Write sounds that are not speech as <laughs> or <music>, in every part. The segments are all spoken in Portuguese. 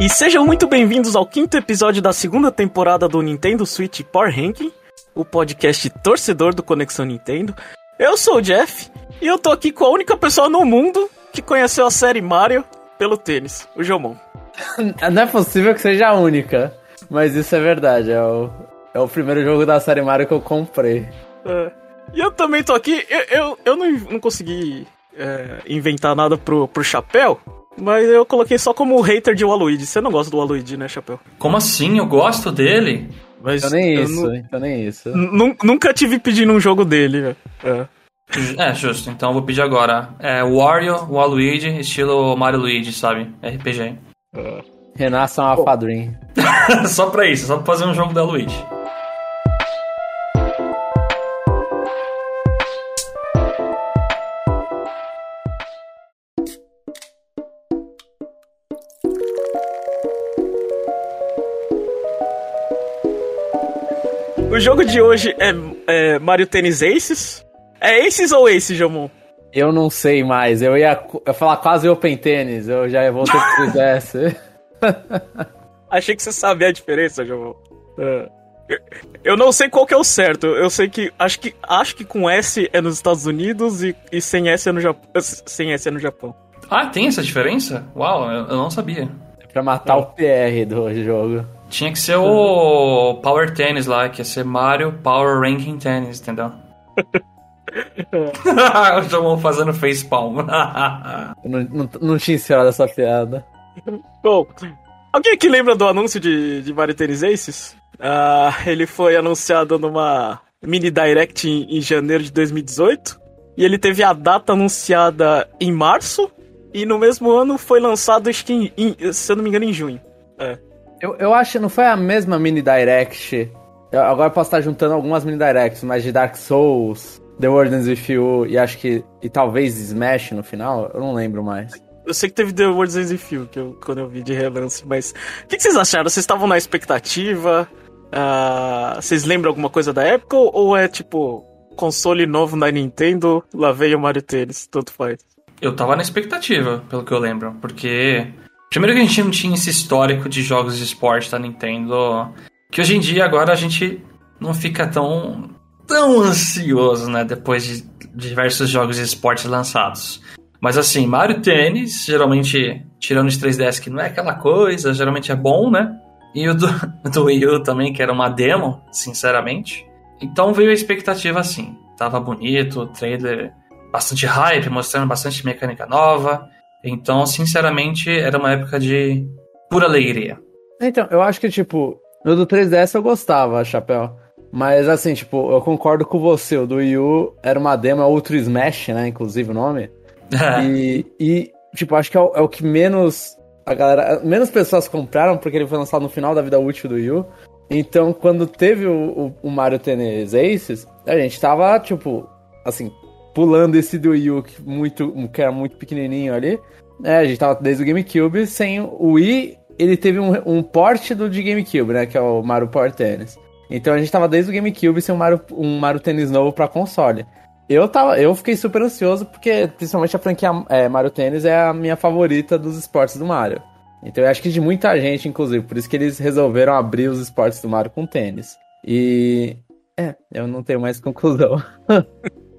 E sejam muito bem-vindos ao quinto episódio da segunda temporada do Nintendo Switch Power Ranking, o podcast torcedor do Conexão Nintendo. Eu sou o Jeff e eu tô aqui com a única pessoa no mundo que conheceu a série Mario pelo tênis, o Jomon. <laughs> Não é possível que seja a única, mas isso é verdade. É o, é o primeiro jogo da série Mario que eu comprei. É. E eu também tô aqui, eu, eu, eu não, não consegui é, inventar nada pro, pro Chapéu, mas eu coloquei só como hater de Waluigi. Você não gosta do Waluigi, né, Chapéu? Como assim? Eu gosto dele. Mas então nem isso, não, então nem isso. Nunca tive pedindo um jogo dele. É. é, justo. Então eu vou pedir agora. É Wario, Waluigi, estilo Mario Luigi, sabe? RPG. É. Renasçam a Fadrim. só pra isso, só pra fazer um jogo da Luigi. O jogo de hoje é, é Mario Tennis Aces. É Aces ou Aces, Jamon? Eu não sei mais. Eu ia, ia falar quase Open Tennis. Eu já voltei pro fizesse. Achei que você sabia a diferença, Jamon. É. Eu não sei qual que é o certo. Eu sei que acho que acho que com S é nos Estados Unidos e, e sem S é no Japão. Sem S é no Japão. Ah, tem essa diferença? Uau, eu, eu não sabia. É pra matar é. o PR do jogo. Tinha que ser o Power Tennis lá, que ia ser Mario Power Ranking Tennis, entendeu? <laughs> <laughs> o João fazendo facepalm. não, não, não tinha ensinado essa piada. Bom, alguém aqui lembra do anúncio de, de Mario Tennis Aces? Uh, ele foi anunciado numa mini direct em, em janeiro de 2018. E ele teve a data anunciada em março. E no mesmo ano foi lançado, acho que em, em, se eu não me engano, em junho. É. Eu, eu acho que não foi a mesma mini direct. Eu, agora eu posso estar juntando algumas mini directs, mas de Dark Souls, The Wardens With You e acho que. E talvez Smash no final, eu não lembro mais. Eu sei que teve The Wardens With You, que eu, quando eu vi de relance, mas. O que, que vocês acharam? Vocês estavam na expectativa? Uh, vocês lembram alguma coisa da época? Ou é tipo, console novo na Nintendo, lá veio o Mario Tennis, tanto faz? Eu tava na expectativa, pelo que eu lembro, porque Primeiro que a gente não tinha esse histórico de jogos de esporte da Nintendo, que hoje em dia agora a gente não fica tão tão ansioso, né, depois de diversos jogos de esporte lançados. Mas assim, Mario Tennis, geralmente, tirando os 3DS, que não é aquela coisa, geralmente é bom, né? E o do, <laughs> do Wii U também, que era uma demo, sinceramente. Então veio a expectativa assim. Tava bonito, o trailer bastante hype, mostrando bastante mecânica nova. Então, sinceramente, era uma época de pura alegria. Então, eu acho que, tipo, no do 3DS eu gostava, Chapéu. Mas, assim, tipo, eu concordo com você. O do Wii U era uma demo, é Ultra Smash, né? Inclusive o nome. <laughs> e, e, tipo, acho que é o, é o, que menos. A galera. Menos pessoas compraram, porque ele foi lançado no final da vida útil do Wii U. Então, quando teve o, o, o Mario Tennis Aces, a gente tava, tipo, assim, pulando esse do que, muito, que era muito pequenininho ali. É, a gente tava desde o GameCube sem o Wii. Ele teve um, um porte do de GameCube, né? Que é o Mario Power Tennis. Então a gente tava desde o GameCube sem um Mario, um Mario Tennis novo pra console. Eu, tava, eu fiquei super ansioso porque, principalmente, a franquia é, Mario Tennis é a minha favorita dos esportes do Mario. Então eu acho que de muita gente, inclusive, por isso que eles resolveram abrir os esportes do Mario com tênis. E. É, eu não tenho mais conclusão. <laughs>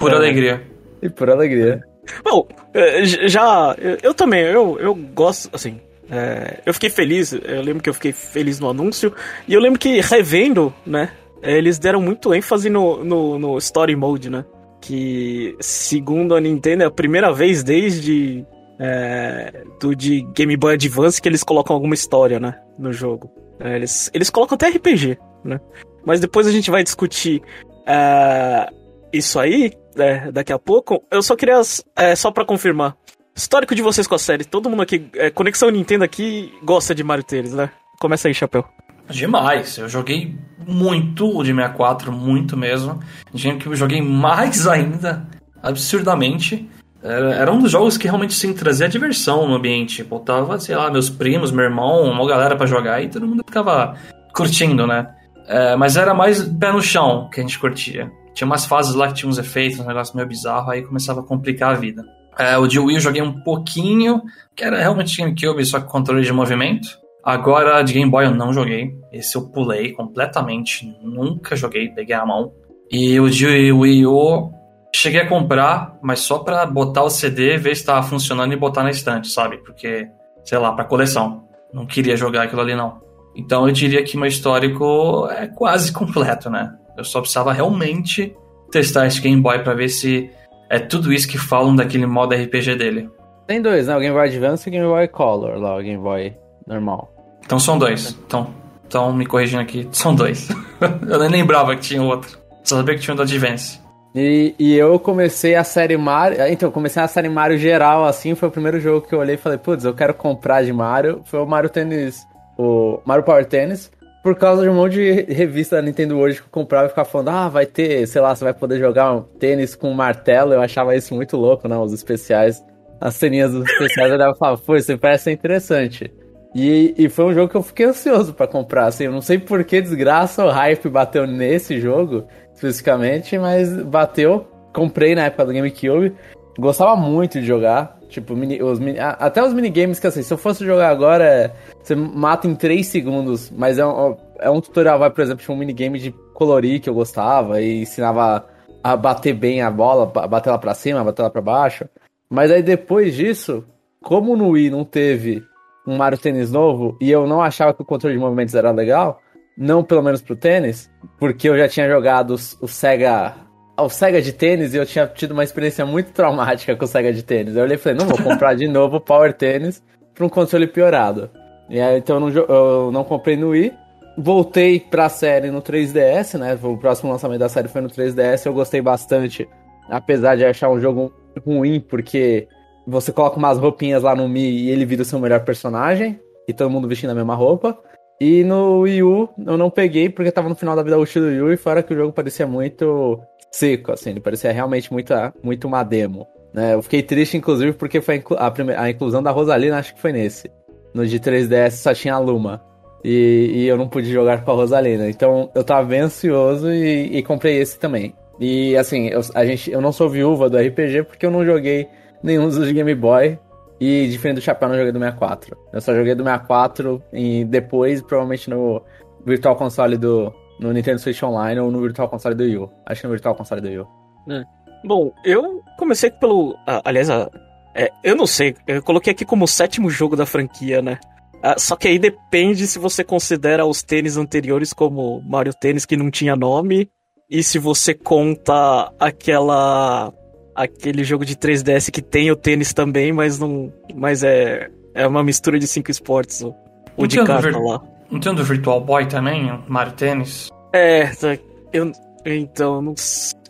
Por é. alegria. E por alegria. Bom, é, já. Eu também, eu, eu gosto, assim. É, eu fiquei feliz, eu lembro que eu fiquei feliz no anúncio. E eu lembro que revendo, né? Eles deram muito ênfase no, no, no Story Mode, né? Que, segundo a Nintendo, é a primeira vez desde é, do de Game Boy Advance que eles colocam alguma história, né, no jogo. É, eles, eles colocam até RPG, né? Mas depois a gente vai discutir é, isso aí é, daqui a pouco. Eu só queria, é, só para confirmar, histórico de vocês com a série. Todo mundo aqui, é, Conexão Nintendo aqui, gosta de Mario Tênis, né? Começa aí, Chapéu. Demais, eu joguei muito o de 64, muito mesmo. Gente, que eu joguei mais <laughs> ainda, absurdamente. Era, era, um dos jogos que realmente sim, trazia diversão no ambiente. Botava, sei lá, meus primos, meu irmão, uma galera para jogar e todo mundo ficava curtindo, né? É, mas era mais pé no chão que a gente curtia. Tinha umas fases lá que tinha uns efeitos, um negócio meio bizarro, aí começava a complicar a vida. É, o de Wii eu joguei um pouquinho, que era realmente GameCube, só com controle de movimento. Agora, de Game Boy eu não joguei. Esse eu pulei completamente. Nunca joguei, peguei a mão. E o de Wii U, cheguei a comprar, mas só pra botar o CD, ver se tava funcionando e botar na estante, sabe? Porque, sei lá, pra coleção. Não queria jogar aquilo ali, não. Então eu diria que meu histórico é quase <laughs> completo, né? Eu só precisava realmente testar esse Game Boy pra ver se é tudo isso que falam daquele modo RPG dele. Tem dois, né? O Game Boy Advance e o Game Boy Color, lá, o Game Boy normal. Então são dois. Então, então me corrigindo aqui, são dois. <laughs> eu nem lembrava que tinha outro. Só sabia que tinha um do Advance. E, e eu comecei a série Mario. Então, eu comecei a série Mario geral, assim. Foi o primeiro jogo que eu olhei e falei, putz, eu quero comprar de Mario. Foi o Mario Tennis. O Mario Power Tennis. Por causa de um monte de revista da Nintendo hoje que eu comprava e ficava falando, ah, vai ter, sei lá, você vai poder jogar um tênis com um martelo. Eu achava isso muito louco, né? Os especiais. As ceninhas dos especiais eu e falava, pô, isso parece ser interessante. E, e foi um jogo que eu fiquei ansioso para comprar, assim, eu não sei por que desgraça o hype bateu nesse jogo, especificamente, mas bateu. Comprei na época do GameCube, gostava muito de jogar, tipo, mini, os, até os minigames que, assim, se eu fosse jogar agora, você mata em 3 segundos, mas é um, é um tutorial, vai, por exemplo, tinha um minigame de colorir que eu gostava e ensinava a bater bem a bola, bater lá pra cima, bater lá pra baixo. Mas aí depois disso, como no Wii não teve um Mario Tênis novo e eu não achava que o controle de movimentos era legal, não pelo menos pro tênis, porque eu já tinha jogado o Sega o Sega de tênis e eu tinha tido uma experiência muito traumática com o Sega de tênis. Eu olhei e falei, não vou comprar de novo o Power Tênis para um controle piorado. E aí, então eu não, eu não comprei no Wii. Voltei pra série no 3DS, né? O próximo lançamento da série foi no 3DS. Eu gostei bastante, apesar de achar um jogo ruim, porque você coloca umas roupinhas lá no Mi e ele vira o seu melhor personagem. E todo mundo vestindo a mesma roupa. E no Wii U eu não peguei porque tava no final da vida útil do Wii U e fora que o jogo parecia muito seco, assim, ele parecia realmente muito, muito uma demo. Né? Eu fiquei triste, inclusive, porque foi a, a, inclusão da Rosalina, acho que foi nesse. No de 3DS só tinha a Luma. E, e, eu não pude jogar com a Rosalina. Então eu tava bem ansioso e, e comprei esse também. E assim, eu, a gente, eu não sou viúva do RPG porque eu não joguei nenhum dos Game Boy. E diferente do Chapéu, não joguei do 64. Eu só joguei do 64 e depois, provavelmente no Virtual Console do. No Nintendo Switch Online ou no Virtual Console do Wii Acho que no Virtual Console do Wii é. Bom, eu comecei pelo. Ah, aliás, ah, é, eu não sei. Eu coloquei aqui como o sétimo jogo da franquia, né? Ah, só que aí depende se você considera os tênis anteriores como Mario Tênis que não tinha nome. E se você conta aquela aquele jogo de 3DS que tem o tênis também, mas não. Mas é. É uma mistura de cinco esportes, o, o de carta lá. Não tem um do Virtual Boy também, o Mario Tênis? É, tá, eu. Então, não,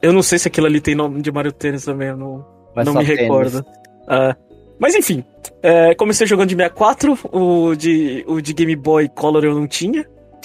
eu não sei se aquilo ali tem nome de Mario Tênis também, eu não, não me recordo. Uh, mas enfim, é, comecei jogando de 64, o de, o de Game Boy Color eu não tinha.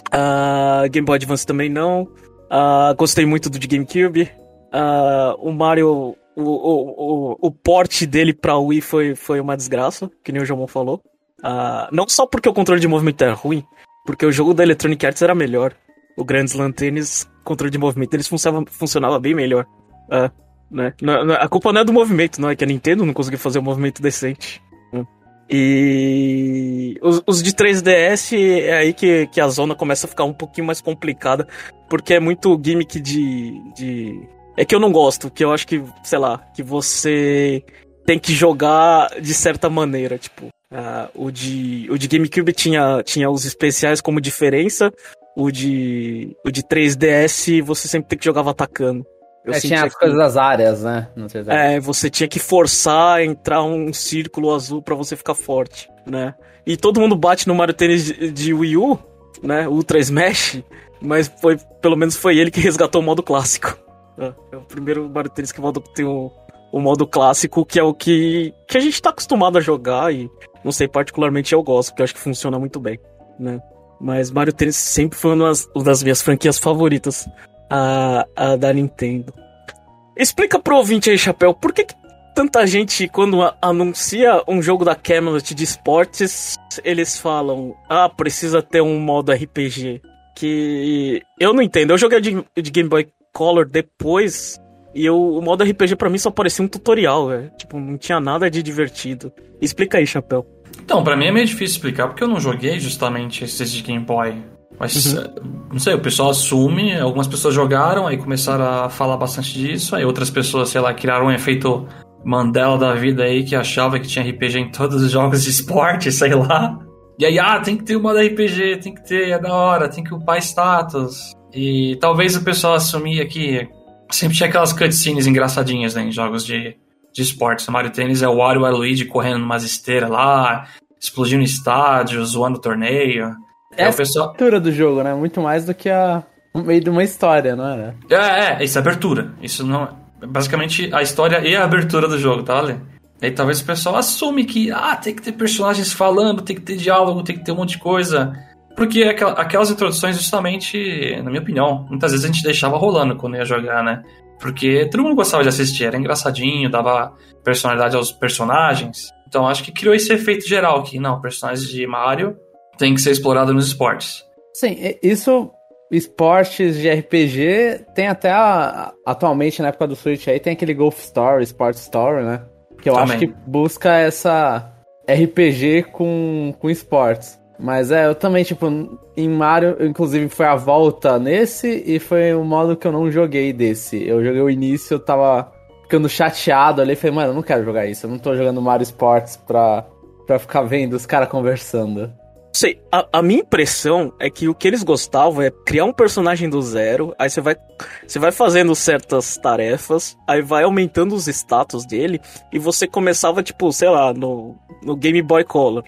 Uh, Game Boy Advance também não. Uh, gostei muito do de GameCube. Uh, o Mario o, o, o, o porte dele pra Wii foi, foi uma desgraça, que nem o João falou. Uh, não só porque o controle de movimento era ruim, porque o jogo da Electronic Arts era melhor. O Grand Slam Tennis, controle de movimento, eles funcionava, funcionava bem melhor. Uh, né? A culpa não é do movimento, não é que a Nintendo não conseguiu fazer um movimento decente. Hum. E os, os, de 3DS é aí que, que a zona começa a ficar um pouquinho mais complicada, porque é muito gimmick de, de é que eu não gosto, que eu acho que, sei lá, que você tem que jogar de certa maneira, tipo. Uh, o, de, o de GameCube tinha, tinha os especiais como diferença, o de, o de 3DS você sempre tem que jogar atacando. Eu é, tinha as que... coisas das áreas, né? É, você tinha que forçar entrar um círculo azul para você ficar forte, né? E todo mundo bate no Mario Tennis de, de Wii U, né? Ultra Smash, mas foi, pelo menos foi ele que resgatou o modo clássico. É, é o primeiro Mario Tennis que tem o, o modo clássico, que é o que, que a gente tá acostumado a jogar e, não sei, particularmente eu gosto, porque eu acho que funciona muito bem, né? Mas Mario Tennis sempre foi uma das, uma das minhas franquias favoritas a, a da Nintendo. Explica pro ouvinte aí, Chapéu, por que, que tanta gente, quando anuncia um jogo da Camelot de esportes, eles falam, ah, precisa ter um modo RPG. Que eu não entendo. Eu joguei de, de Game Boy Color depois E eu, o modo RPG para mim só parecia um tutorial, velho. Tipo, não tinha nada de divertido. Explica aí, Chapéu. Então, para mim é meio difícil explicar porque eu não joguei justamente esses de Game Boy. Mas, uhum. não sei, o pessoal assume, algumas pessoas jogaram, aí começaram a falar bastante disso, aí outras pessoas, sei lá, criaram um efeito Mandela da vida aí que achava que tinha RPG em todos os jogos de esporte, <laughs> sei lá. E aí, ah, tem que ter uma da RPG, tem que ter, é da hora, tem que upar status. E talvez o pessoal assumia que sempre tinha aquelas cutscenes engraçadinhas, né, em jogos de, de esportes. O Mario Tennis é o Wario e o Luigi correndo numas esteiras lá, explodindo estádio, zoando torneio. É a pessoal... abertura do jogo, né? Muito mais do que a o meio de uma história, não é? É, é, isso é abertura. Isso não é basicamente a história e a abertura do jogo, tá, Ale? Aí talvez o pessoal assume que ah, tem que ter personagens falando, tem que ter diálogo, tem que ter um monte de coisa. Porque aquelas introduções, justamente, na minha opinião, muitas vezes a gente deixava rolando quando ia jogar, né? Porque todo mundo gostava de assistir, era engraçadinho, dava personalidade aos personagens. Então acho que criou esse efeito geral que, não, personagens de Mario tem que ser explorado nos esportes. Sim, isso esportes de RPG tem até a, atualmente na época do Switch aí tem aquele Golf Story, Sport Story, né? Que eu Também. acho que busca essa RPG com, com esportes. Mas é, eu também, tipo, em Mario, inclusive foi a volta nesse e foi o modo que eu não joguei desse. Eu joguei o início, eu tava ficando chateado ali, falei, mano, eu não quero jogar isso, eu não tô jogando Mario Sports pra, pra ficar vendo os caras conversando. Sei, a, a, minha impressão é que o que eles gostavam é criar um personagem do zero, aí você vai, você vai fazendo certas tarefas, aí vai aumentando os status dele, e você começava, tipo, sei lá, no, no Game Boy Color.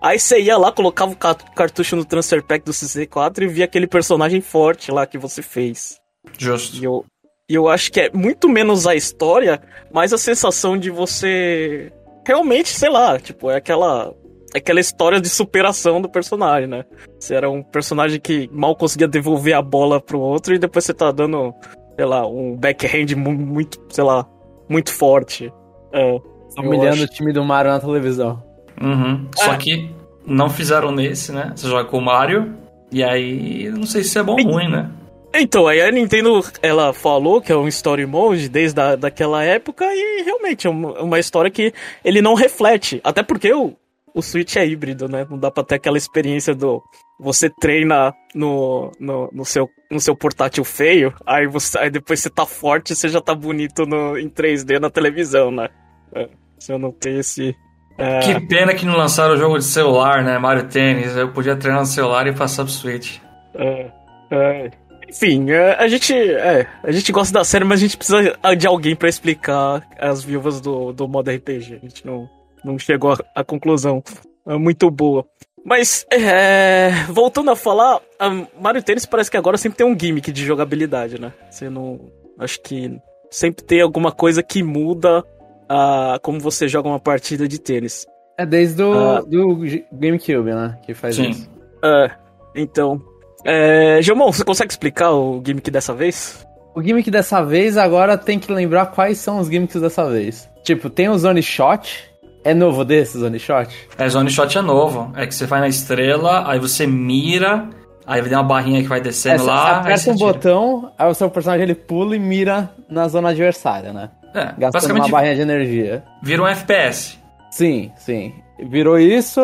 Aí você ia lá, colocava o cartucho no Transfer Pack do 64 e via aquele personagem forte lá que você fez. Justo. E eu, e eu acho que é muito menos a história, mais a sensação de você realmente, sei lá, tipo, é aquela aquela história de superação do personagem, né? Você era um personagem que mal conseguia devolver a bola pro outro e depois você tá dando, sei lá, um backhand muito, sei lá, muito forte. É, Humilhando acho... o time do Mario na televisão. Uhum. É. Só que não fizeram nesse, né? Você joga com o Mario e aí não sei se é bom ou ruim, né? Então, aí a Nintendo, ela falou que é um story mode desde a, daquela época e realmente é uma, uma história que ele não reflete. Até porque o, o Switch é híbrido, né? Não dá pra ter aquela experiência do. Você treina no, no, no, seu, no seu portátil feio, aí, você, aí depois você tá forte e você já tá bonito no, em 3D na televisão, né? É, se eu não tenho esse. É... Que pena que não lançaram o jogo de celular, né? Mario Tennis. Eu podia treinar no celular e passar pro Switch. É, é. Enfim, é, a gente, é, a gente gosta da série, mas a gente precisa de alguém para explicar as viúvas do, do modo RPG. A gente não, não chegou à conclusão é muito boa. Mas, é, voltando a falar, a Mario Tennis parece que agora sempre tem um gimmick de jogabilidade, né? Você não. Acho que sempre tem alguma coisa que muda a, como você joga uma partida de tênis. É desde o ah, do GameCube, né? Que faz sim. isso. É, então. É, Gilmão, você consegue explicar o gimmick dessa vez? O gimmick dessa vez agora tem que lembrar quais são os gimmicks dessa vez. Tipo, tem o Zone Shot, é novo desse, Zone Shot? É, Zone Shot é novo. É que você vai na estrela, aí você mira, aí tem uma barrinha que vai descendo é, lá. Você aperta um tira. botão, aí o seu personagem ele pula e mira na zona adversária, né? É, Gastando uma barrinha de energia. Vira um FPS. Sim, sim. Virou isso,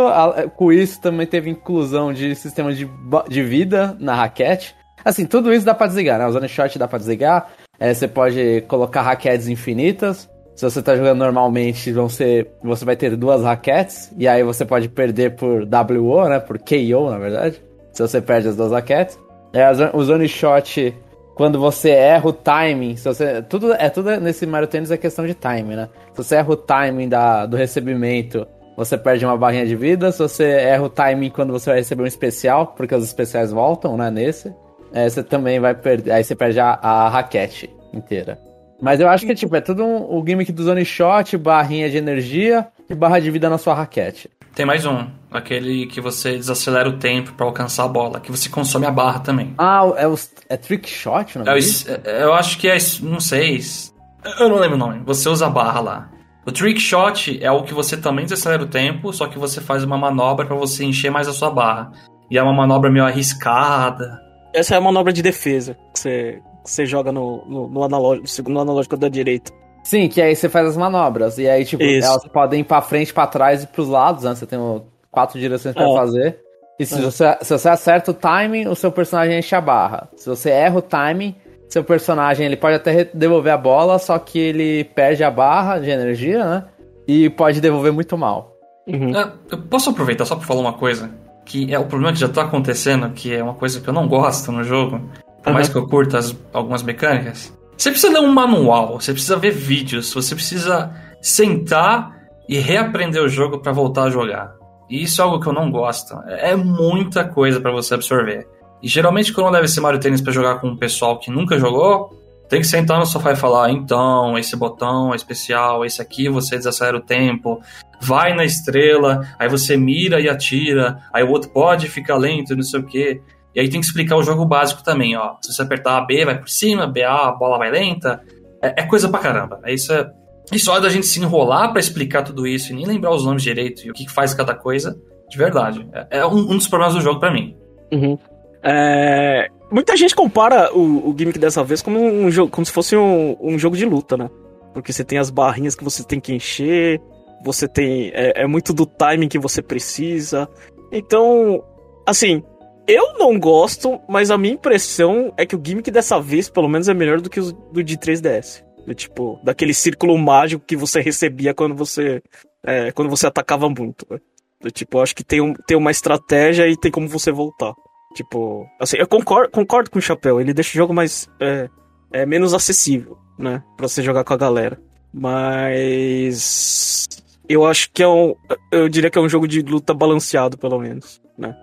com isso também teve inclusão de sistema de, de vida na raquete. Assim, tudo isso dá pra desligar, né? O Zone Shot dá pra desligar. É, você pode colocar raquetes infinitas. Se você tá jogando normalmente, vão ser, você vai ter duas raquetes, e aí você pode perder por WO, né? Por KO, na verdade. Se você perde as duas raquetes. É, o Zone Shot, quando você erra o timing, você, tudo, é tudo nesse Mario Tennis é questão de timing, né? Se você erra o timing da, do recebimento, você perde uma barrinha de vida. Se você erra o timing quando você vai receber um especial, porque os especiais voltam, né? Nesse, é, você também vai perder. Aí você perde a, a raquete inteira. Mas eu acho que tipo, é tudo um, o gimmick do Zone Shot, barrinha de energia e barra de vida na sua raquete. Tem mais um, aquele que você desacelera o tempo para alcançar a bola, que você consome a barra também. Ah, é o é trick shot, não é? é eu acho que é, não sei, eu não lembro o nome. Você usa a barra lá. O trick shot é o que você também desacelera o tempo, só que você faz uma manobra para você encher mais a sua barra. E é uma manobra meio arriscada. Essa é a manobra de defesa. Você você joga no, no, no analógico, no segundo analógico da direita. Sim, que aí você faz as manobras. E aí, tipo, Isso. elas podem ir pra frente, pra trás e pros lados, né? Você tem quatro direções pra É. fazer. E se, É. você, se você acerta o timing, o seu personagem enche a barra. Se você erra o timing, seu personagem ele pode até devolver a bola, só que ele perde a barra de energia, né? E pode devolver muito mal. Uhum. É, eu posso aproveitar só pra falar uma coisa? Que é o problema que já tá acontecendo, que é uma coisa que eu não gosto no jogo. Por mais Aham. que eu curta as- algumas mecânicas. Você precisa ler um manual, você precisa ver vídeos, você precisa sentar e reaprender o jogo pra voltar a jogar. E isso é algo que eu não gosto. É é muita coisa pra você absorver. E geralmente quando eu levo esse Mario Tennis pra jogar com um pessoal que nunca jogou, tem que sentar no sofá e falar, então, esse botão é especial, esse aqui você desacelera o tempo, vai na estrela, aí você mira e atira, aí o outro pode ficar lento e não sei o quê. E aí tem que explicar o jogo básico também, ó. Se você apertar B, vai por cima, BA, a bola vai lenta. É, é coisa pra caramba. É Isso é. Hora da gente se enrolar pra explicar tudo isso e nem lembrar os nomes direito e o que que faz cada coisa, de verdade. É, é um, um dos problemas do jogo pra mim. Uhum. É, muita gente compara o, o gimmick dessa vez como um jogo, como se fosse um, um jogo de luta, né? Porque você tem as barrinhas que você tem que encher, você tem. É, é muito do timing que você precisa. Então, assim, eu não gosto, mas a minha impressão é que o gimmick dessa vez, pelo menos, é melhor do que o do de 3DS. Do tipo, daquele círculo mágico que você recebia quando você. é, quando você atacava muito. né? Do tipo, eu acho que tem, um, tem uma estratégia e tem como você voltar. Tipo, assim, eu concordo, concordo com o Chapéu, ele deixa o jogo mais. É, é menos acessível, né? Pra você jogar com a galera. Mas. Eu acho que é um. Eu diria que é um jogo de luta balanceado, pelo menos, né?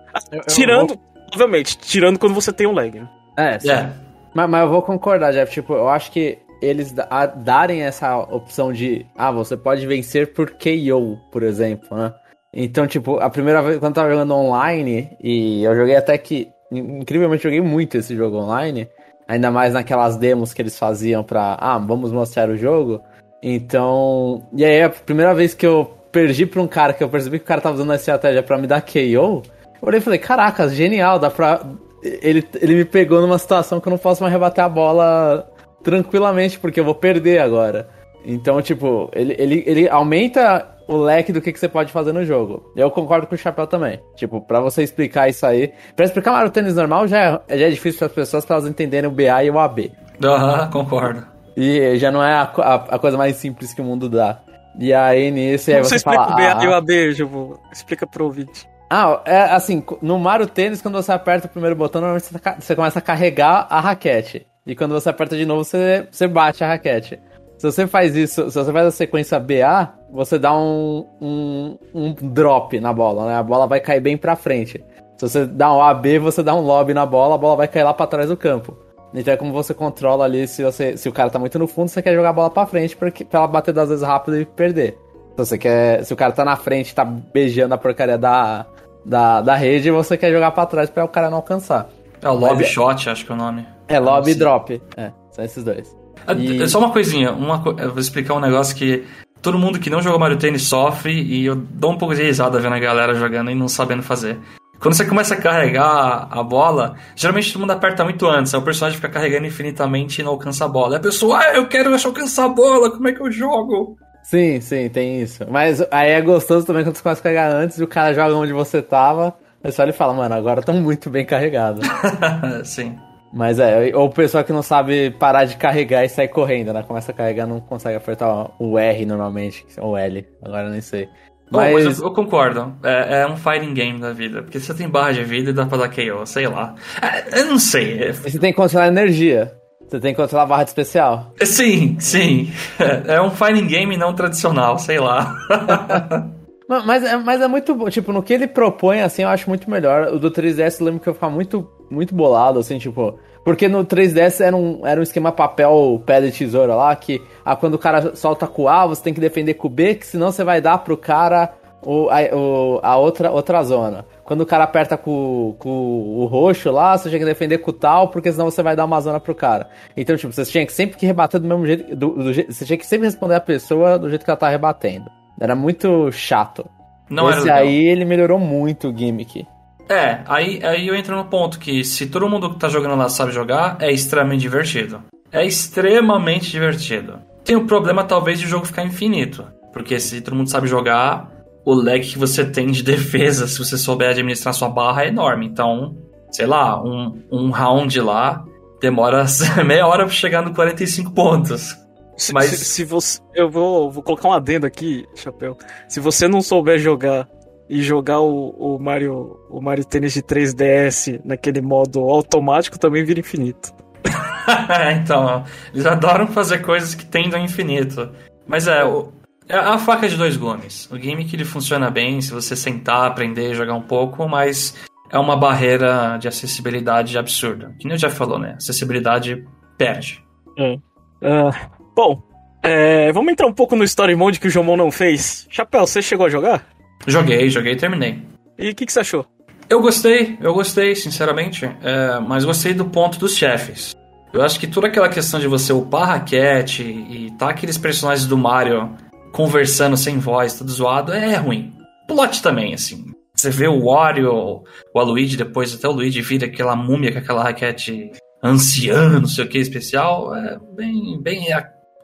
Tirando, obviamente, tirando quando você tem um lag, né? É, sim. É. Mas, mas eu vou concordar, Jeff. Tipo, eu acho que eles a- darem essa opção de. Ah, você pode vencer por KO, por exemplo, né? Então, tipo, a primeira vez quando eu tava jogando online, e eu joguei até que. Incrivelmente joguei muito esse jogo online. Ainda mais naquelas demos que eles faziam pra. Ah, vamos mostrar o jogo. Então. E aí, a primeira vez que eu perdi pra um cara, que eu percebi que o cara tava usando a estratégia pra me dar KO, eu olhei e falei, caraca, genial, dá pra. Ele, ele me pegou numa situação que eu não posso mais rebater a bola tranquilamente, porque eu vou perder agora. Então, tipo, ele, ele, ele aumenta o leque do que, que você pode fazer no jogo. Eu concordo com o Chapéu também. Tipo, pra você explicar isso aí. Pra explicar Mario Tênis normal já é, já é difícil para as pessoas pra elas entenderem o BA e o AB. Aham, concordo. E já não é a, a, a coisa mais simples que o mundo dá. E aí nisso, aí Como você, você explica fala. o BA ah, e o AB, Jovo? Explica pro ouvinte. Ah, é assim, no Mario Tênis, quando você aperta o primeiro botão, normalmente você, ca- você começa a carregar a raquete. E quando você aperta de novo, você, você bate a raquete. Se você faz isso, se você faz a sequência BA, você dá um, um, um drop na bola, né? A bola vai cair bem pra frente. Se você dá um AB, você dá um lob na bola, a bola vai cair lá pra trás do campo. Então é como você controla ali se, você, se o cara tá muito no fundo, você quer jogar a bola pra frente pra, pra ela bater duas vezes rápido e perder. Se você quer. Se o cara tá na frente, tá beijando a porcaria da, da, da rede, você quer jogar pra trás pra o cara não alcançar. É o Lobby Mas é- Shot, acho que é o nome. É lobby e Sim. drop. É, são esses dois. Ah, E- Só uma coisinha, uma eu vou explicar um negócio que todo mundo que não jogou Mario Tennis sofre e eu dou um pouco de risada vendo a galera jogando e não sabendo fazer. Quando você começa a carregar a bola, geralmente todo mundo aperta muito antes, aí o personagem fica carregando infinitamente e não alcança a bola. Aí a pessoa, ah, eu quero alcançar a bola, como é que eu jogo? Sim, sim, tem isso. Mas aí é gostoso também quando você começa a carregar antes e o cara joga onde você tava. Aí só ele fala, mano, agora estão muito bem carregados. <laughs> Sim. Mas é, ou o pessoal que não sabe parar de carregar e sai correndo, né? Começa a carregar, não consegue apertar o R normalmente, ou L, agora eu nem sei. Bom, Mas, mas eu, eu concordo. É, é um fighting game da vida. Porque você tem barra de vida e dá pra dar KO, sei lá. É, eu não sei. É- você tem que controlar energia. Você tem que controlar a barra de especial. é- sim, sim. <laughs> É, um fighting game não tradicional, sei lá. <laughs> Ma- Mas é, mas é muito bom, tipo, no que ele propõe, assim, eu acho muito melhor. O do 3DS eu lembro que eu ficava muito, muito bolado, assim, tipo. Porque no 3DS era um, era um esquema papel, pedra e tesoura lá, que ah, quando o cara solta com o A, você tem que defender com o B, que senão você vai dar pro cara o, a, o- a outra, outra zona. Quando o cara aperta com, com o roxo lá, você tinha que defender com o tal, porque senão você vai dar uma zona pro cara. Então, tipo, você tinha que sempre que rebater do mesmo jeito. do- do você tinha que sempre responder a pessoa do jeito que ela tá rebatendo. Era muito chato. Não era Esse aí ele melhorou muito o gimmick. É, aí, aí eu entro no ponto que se todo mundo que tá jogando lá sabe jogar, é extremamente divertido. É extremamente divertido. Tem o problema, talvez, de o jogo ficar infinito. Porque se todo mundo sabe jogar, o lag que você tem de <laughs> defesa, se você souber administrar sua barra, é enorme. Então, sei lá, um, um round lá demora <laughs> meia hora pra chegar no 45 pontos. Se, Mas... se, se você. Eu vou, vou colocar um adendo aqui, Chapéu. Se você não souber jogar e jogar o, o Mario o Mario Tênis de 3DS naquele modo automático, também vira infinito. <laughs> então, eles adoram fazer coisas que tendem ao infinito. Mas é, o, é a faca de dois gumes. O game que ele funciona bem se você sentar, aprender, jogar um pouco, mas é uma barreira de acessibilidade absurda. Que nem eu já falou, né? Acessibilidade perde. É. Uh, bom, é, vamos entrar um pouco no Story Mode que o Jomon não fez. Chapéu, você chegou a jogar? Joguei, joguei e terminei. E o que, que você achou? Eu gostei, eu gostei, sinceramente, é, mas gostei do ponto dos chefes. Eu acho que toda aquela questão de você upar a raquete e tá aqueles personagens do Mario conversando sem voz, tudo zoado, é ruim. Plot também, assim. Você vê o Wario, o Luigi, depois até o Luigi vira aquela múmia com aquela raquete anciã, não sei o que, especial, é bem, bem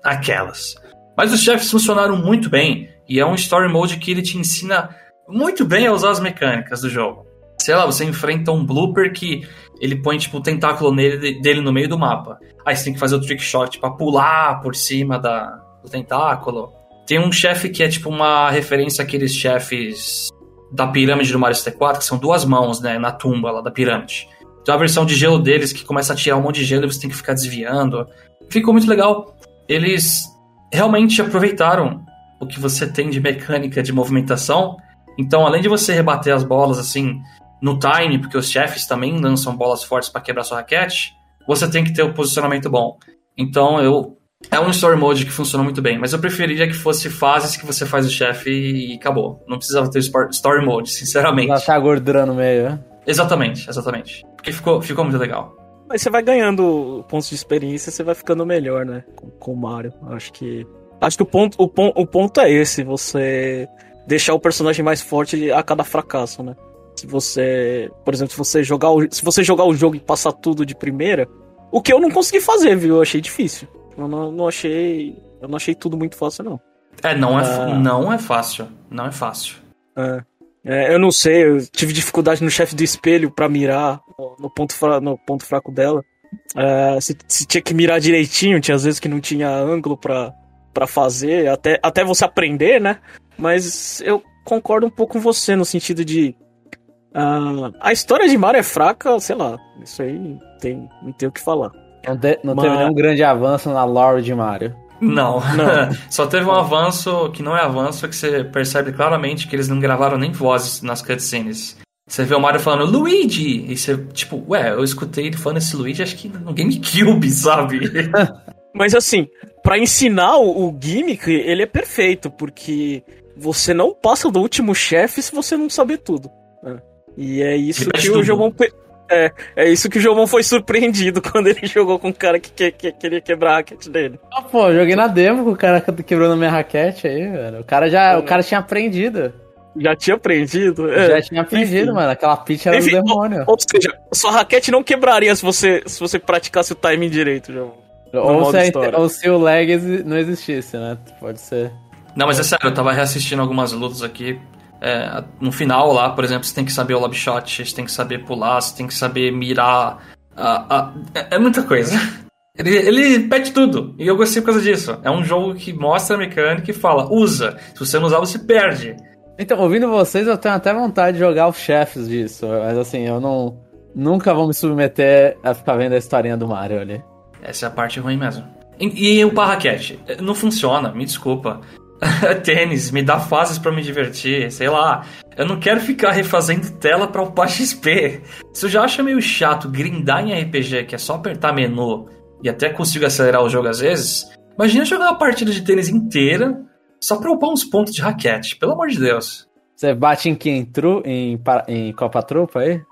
aquelas. Mas os chefes funcionaram muito bem, e é um story mode que ele te ensina muito bem a usar as mecânicas do jogo sei lá, você enfrenta um blooper que ele põe, tipo, o tentáculo nele, dele no meio do mapa. Aí você tem que fazer o trick shot pra pular por cima da, do tentáculo. Tem um chefe que é, tipo, uma referência àqueles chefes da pirâmide do Mario 64, que são duas mãos, né, na tumba lá da pirâmide. Tem uma versão de gelo deles que começa a tirar um monte de gelo e você tem que ficar desviando. Ficou muito legal. Eles realmente aproveitaram o que você tem de mecânica de movimentação. Então, além de você rebater as bolas assim no time, porque os chefes também lançam bolas fortes para quebrar sua raquete, você tem que ter o um posicionamento bom. Então eu é um story mode que funciona muito bem, mas eu preferiria que fosse fases que você faz o chefe e acabou. Não precisava ter story mode, sinceramente. Latar a gordura no meio, né? Exatamente, exatamente. Porque ficou, ficou muito legal. Mas você vai ganhando pontos de experiência, você vai ficando melhor, né? Com, com o Mario. Acho que. Acho que o ponto, o, o ponto é esse, você deixar o personagem mais forte a cada fracasso, né? Se você, por exemplo, se você jogar o, se você jogar o jogo e passar tudo de primeira, o que eu não consegui fazer, viu? Eu achei difícil. Eu não, não achei, eu não achei tudo muito fácil não. É, não é, ah. não é fácil, não é fácil. É. É, eu não sei, eu tive dificuldade no chefe do espelho para mirar no ponto, fra, no ponto fraco dela. É, se, se, tinha que mirar direitinho, tinha às vezes que não tinha ângulo para fazer, até, até você aprender, né? Mas eu concordo um pouco com você no sentido de Uh, a história de Mario é fraca, sei lá. Isso aí tem, não tem o que falar. Não, de, não Mas... teve nenhum grande avanço na lore de Mario. Não, não. <laughs> Só teve um avanço que não é avanço, que você percebe claramente que eles não gravaram nem vozes nas cutscenes. Você vê o Mario falando Luigi! E você, tipo, ué, eu escutei ele falando esse Luigi, acho que no GameCube, <laughs> sabe? <laughs> Mas assim, para ensinar o, gimmick, ele é perfeito, porque você não passa do último chefe se você não saber tudo. Né? E é isso que o Jomon. É, é isso que o Jomon foi surpreendido <laughs> quando ele jogou com o cara que, que, que queria quebrar a raquete dele. Ah, pô, joguei na demo com o cara quebrando a minha raquete aí, velho. O cara já. É. O cara tinha aprendido. Já tinha aprendido? É. Já tinha aprendido, Enfim. mano. Aquela pitch era Enfim, do demônio. Ou, ou, seja, sua raquete não quebraria se você, se você praticasse o timing direito, Jomon. Ou se, ou se o lag não existisse, né? Pode ser. Não, mas é sério, eu tava reassistindo algumas lutas aqui. É, no final lá, por exemplo, você tem que saber o lobby shot, você tem que saber pular, você tem que saber mirar. é, é, muita coisa. <laughs> Ele, ele pede tudo. E eu gostei por causa disso. É um jogo que mostra a mecânica e fala, usa. Se você não usar, você perde. Então, ouvindo vocês, eu tenho até vontade de jogar os chefes disso. Mas assim, eu não. Nunca vou me submeter a ficar vendo a historinha do Mario ali. Essa é a parte ruim mesmo. E, e o parraquete? Não funciona, me desculpa. <laughs> tênis, me dá fases para me divertir, sei lá. Eu não quero ficar refazendo tela para upar XP. Se eu já acho meio chato grindar em RPG, que é só apertar menu e até consigo acelerar o jogo às vezes, imagina jogar uma partida de tênis inteira só pra upar uns pontos de raquete, pelo amor de Deus. Você bate em quem? Tru, em, em Copa Trupa aí?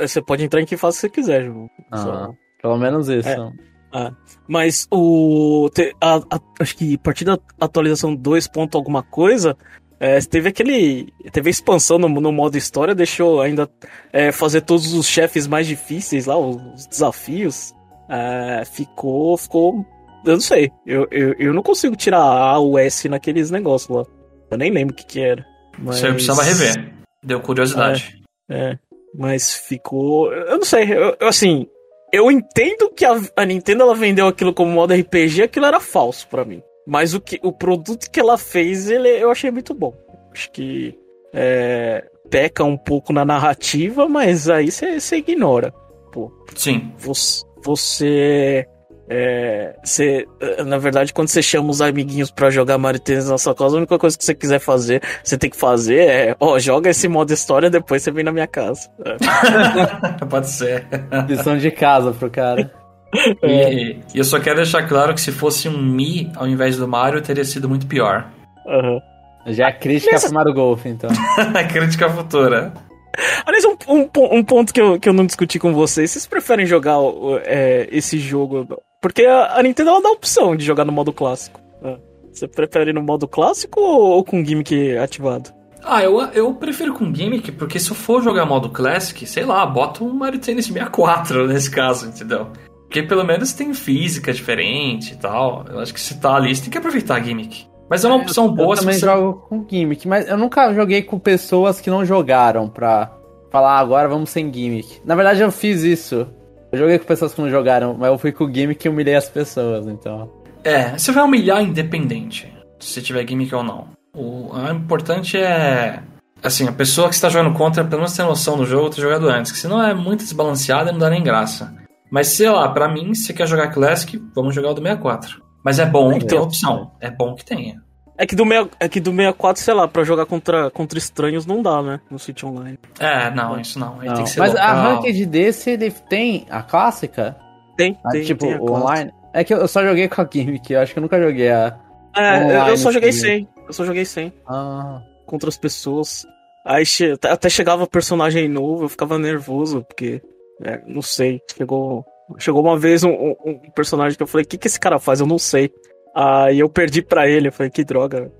Você pode entrar em que fase você quiser, João. Ah. Pelo menos isso. É. Ah, mas o. A, a, acho que a partir da atualização 2. alguma coisa, É, teve aquele. Teve a expansão no, no modo história, deixou ainda é, fazer todos os chefes mais difíceis lá, os desafios. É, ficou. Ficou. Eu não sei. Eu, eu, eu não consigo tirar A ou S naqueles negócios lá. Eu nem lembro o que, que era. Mas... Você precisava rever. Deu curiosidade. É, é mas ficou. Eu não sei. Eu, eu, assim. Eu entendo que a, a Nintendo ela vendeu aquilo como modo RPG, aquilo era falso para mim. Mas o, que, o produto que ela fez, ele, eu achei muito bom. Acho que é, peca um pouco na narrativa, mas aí você ignora. Pô, Sim. Você, você, é, você, na verdade, quando você chama os amiguinhos para jogar Mario Tennis na sua casa, a única coisa que você quiser fazer, você tem que fazer é, ó, joga esse modo história, depois você vem na minha casa. É. <laughs> Pode ser. Lição de casa pro cara. É. E, e, eu só quero deixar claro que se fosse um Mi ao invés do Mario, teria sido muito pior. Uhum. Já é crítica Nessa... pro Mario Golf, então. <laughs> crítica futura. Aliás, um, um, um, ponto que eu, que eu não discuti com vocês, vocês preferem jogar é, esse jogo? Porque a, a, Nintendo ela dá a opção de jogar no modo clássico. Né? Você prefere no modo clássico ou, ou com gimmick ativado? Ah, eu, eu prefiro com gimmick, porque se eu for jogar modo Classic, sei lá, bota um Mario Tennis 64 <laughs> nesse caso, entendeu? Porque pelo menos tem física diferente e tal. Eu acho que se tá ali, você tem que aproveitar a gimmick. Mas é uma opção eu, boa eu também você... jogo com gimmick, mas eu nunca joguei com pessoas que não jogaram pra falar, ah, agora vamos sem gimmick. Na verdade, eu fiz isso. Eu joguei com pessoas que não jogaram, mas eu fui com o gimmick e humilhei as pessoas, então. É, você vai humilhar independente se tiver gimmick ou não. O, o importante é. Assim, a pessoa que está jogando contra, pelo menos ter noção do jogo, ter jogado antes. Que se não é muito desbalanceada, não dá nem graça. Mas sei lá, para mim, se você quer jogar Classic, vamos jogar o do 64. Mas é bom que tenha opção. É bom que tenha. É que, do meia, é que do 64, sei lá, pra jogar contra, contra estranhos não dá, né? No City Online. É, não, isso não. não. Mas local. a Ranked desse, ele tem a clássica? Tem, ah, tem. Tipo, tem online? É que eu só joguei com a Gimmick, eu acho que eu nunca joguei a. É, eu só joguei sem. Eu só joguei sem. Ah. Contra as pessoas. Aí até chegava personagem novo, eu ficava nervoso, porque. É, não sei. Chegou Chegou uma vez um, um, um personagem que eu falei, o que, que esse cara faz? Eu não sei. Aí eu perdi pra ele, eu falei, que droga.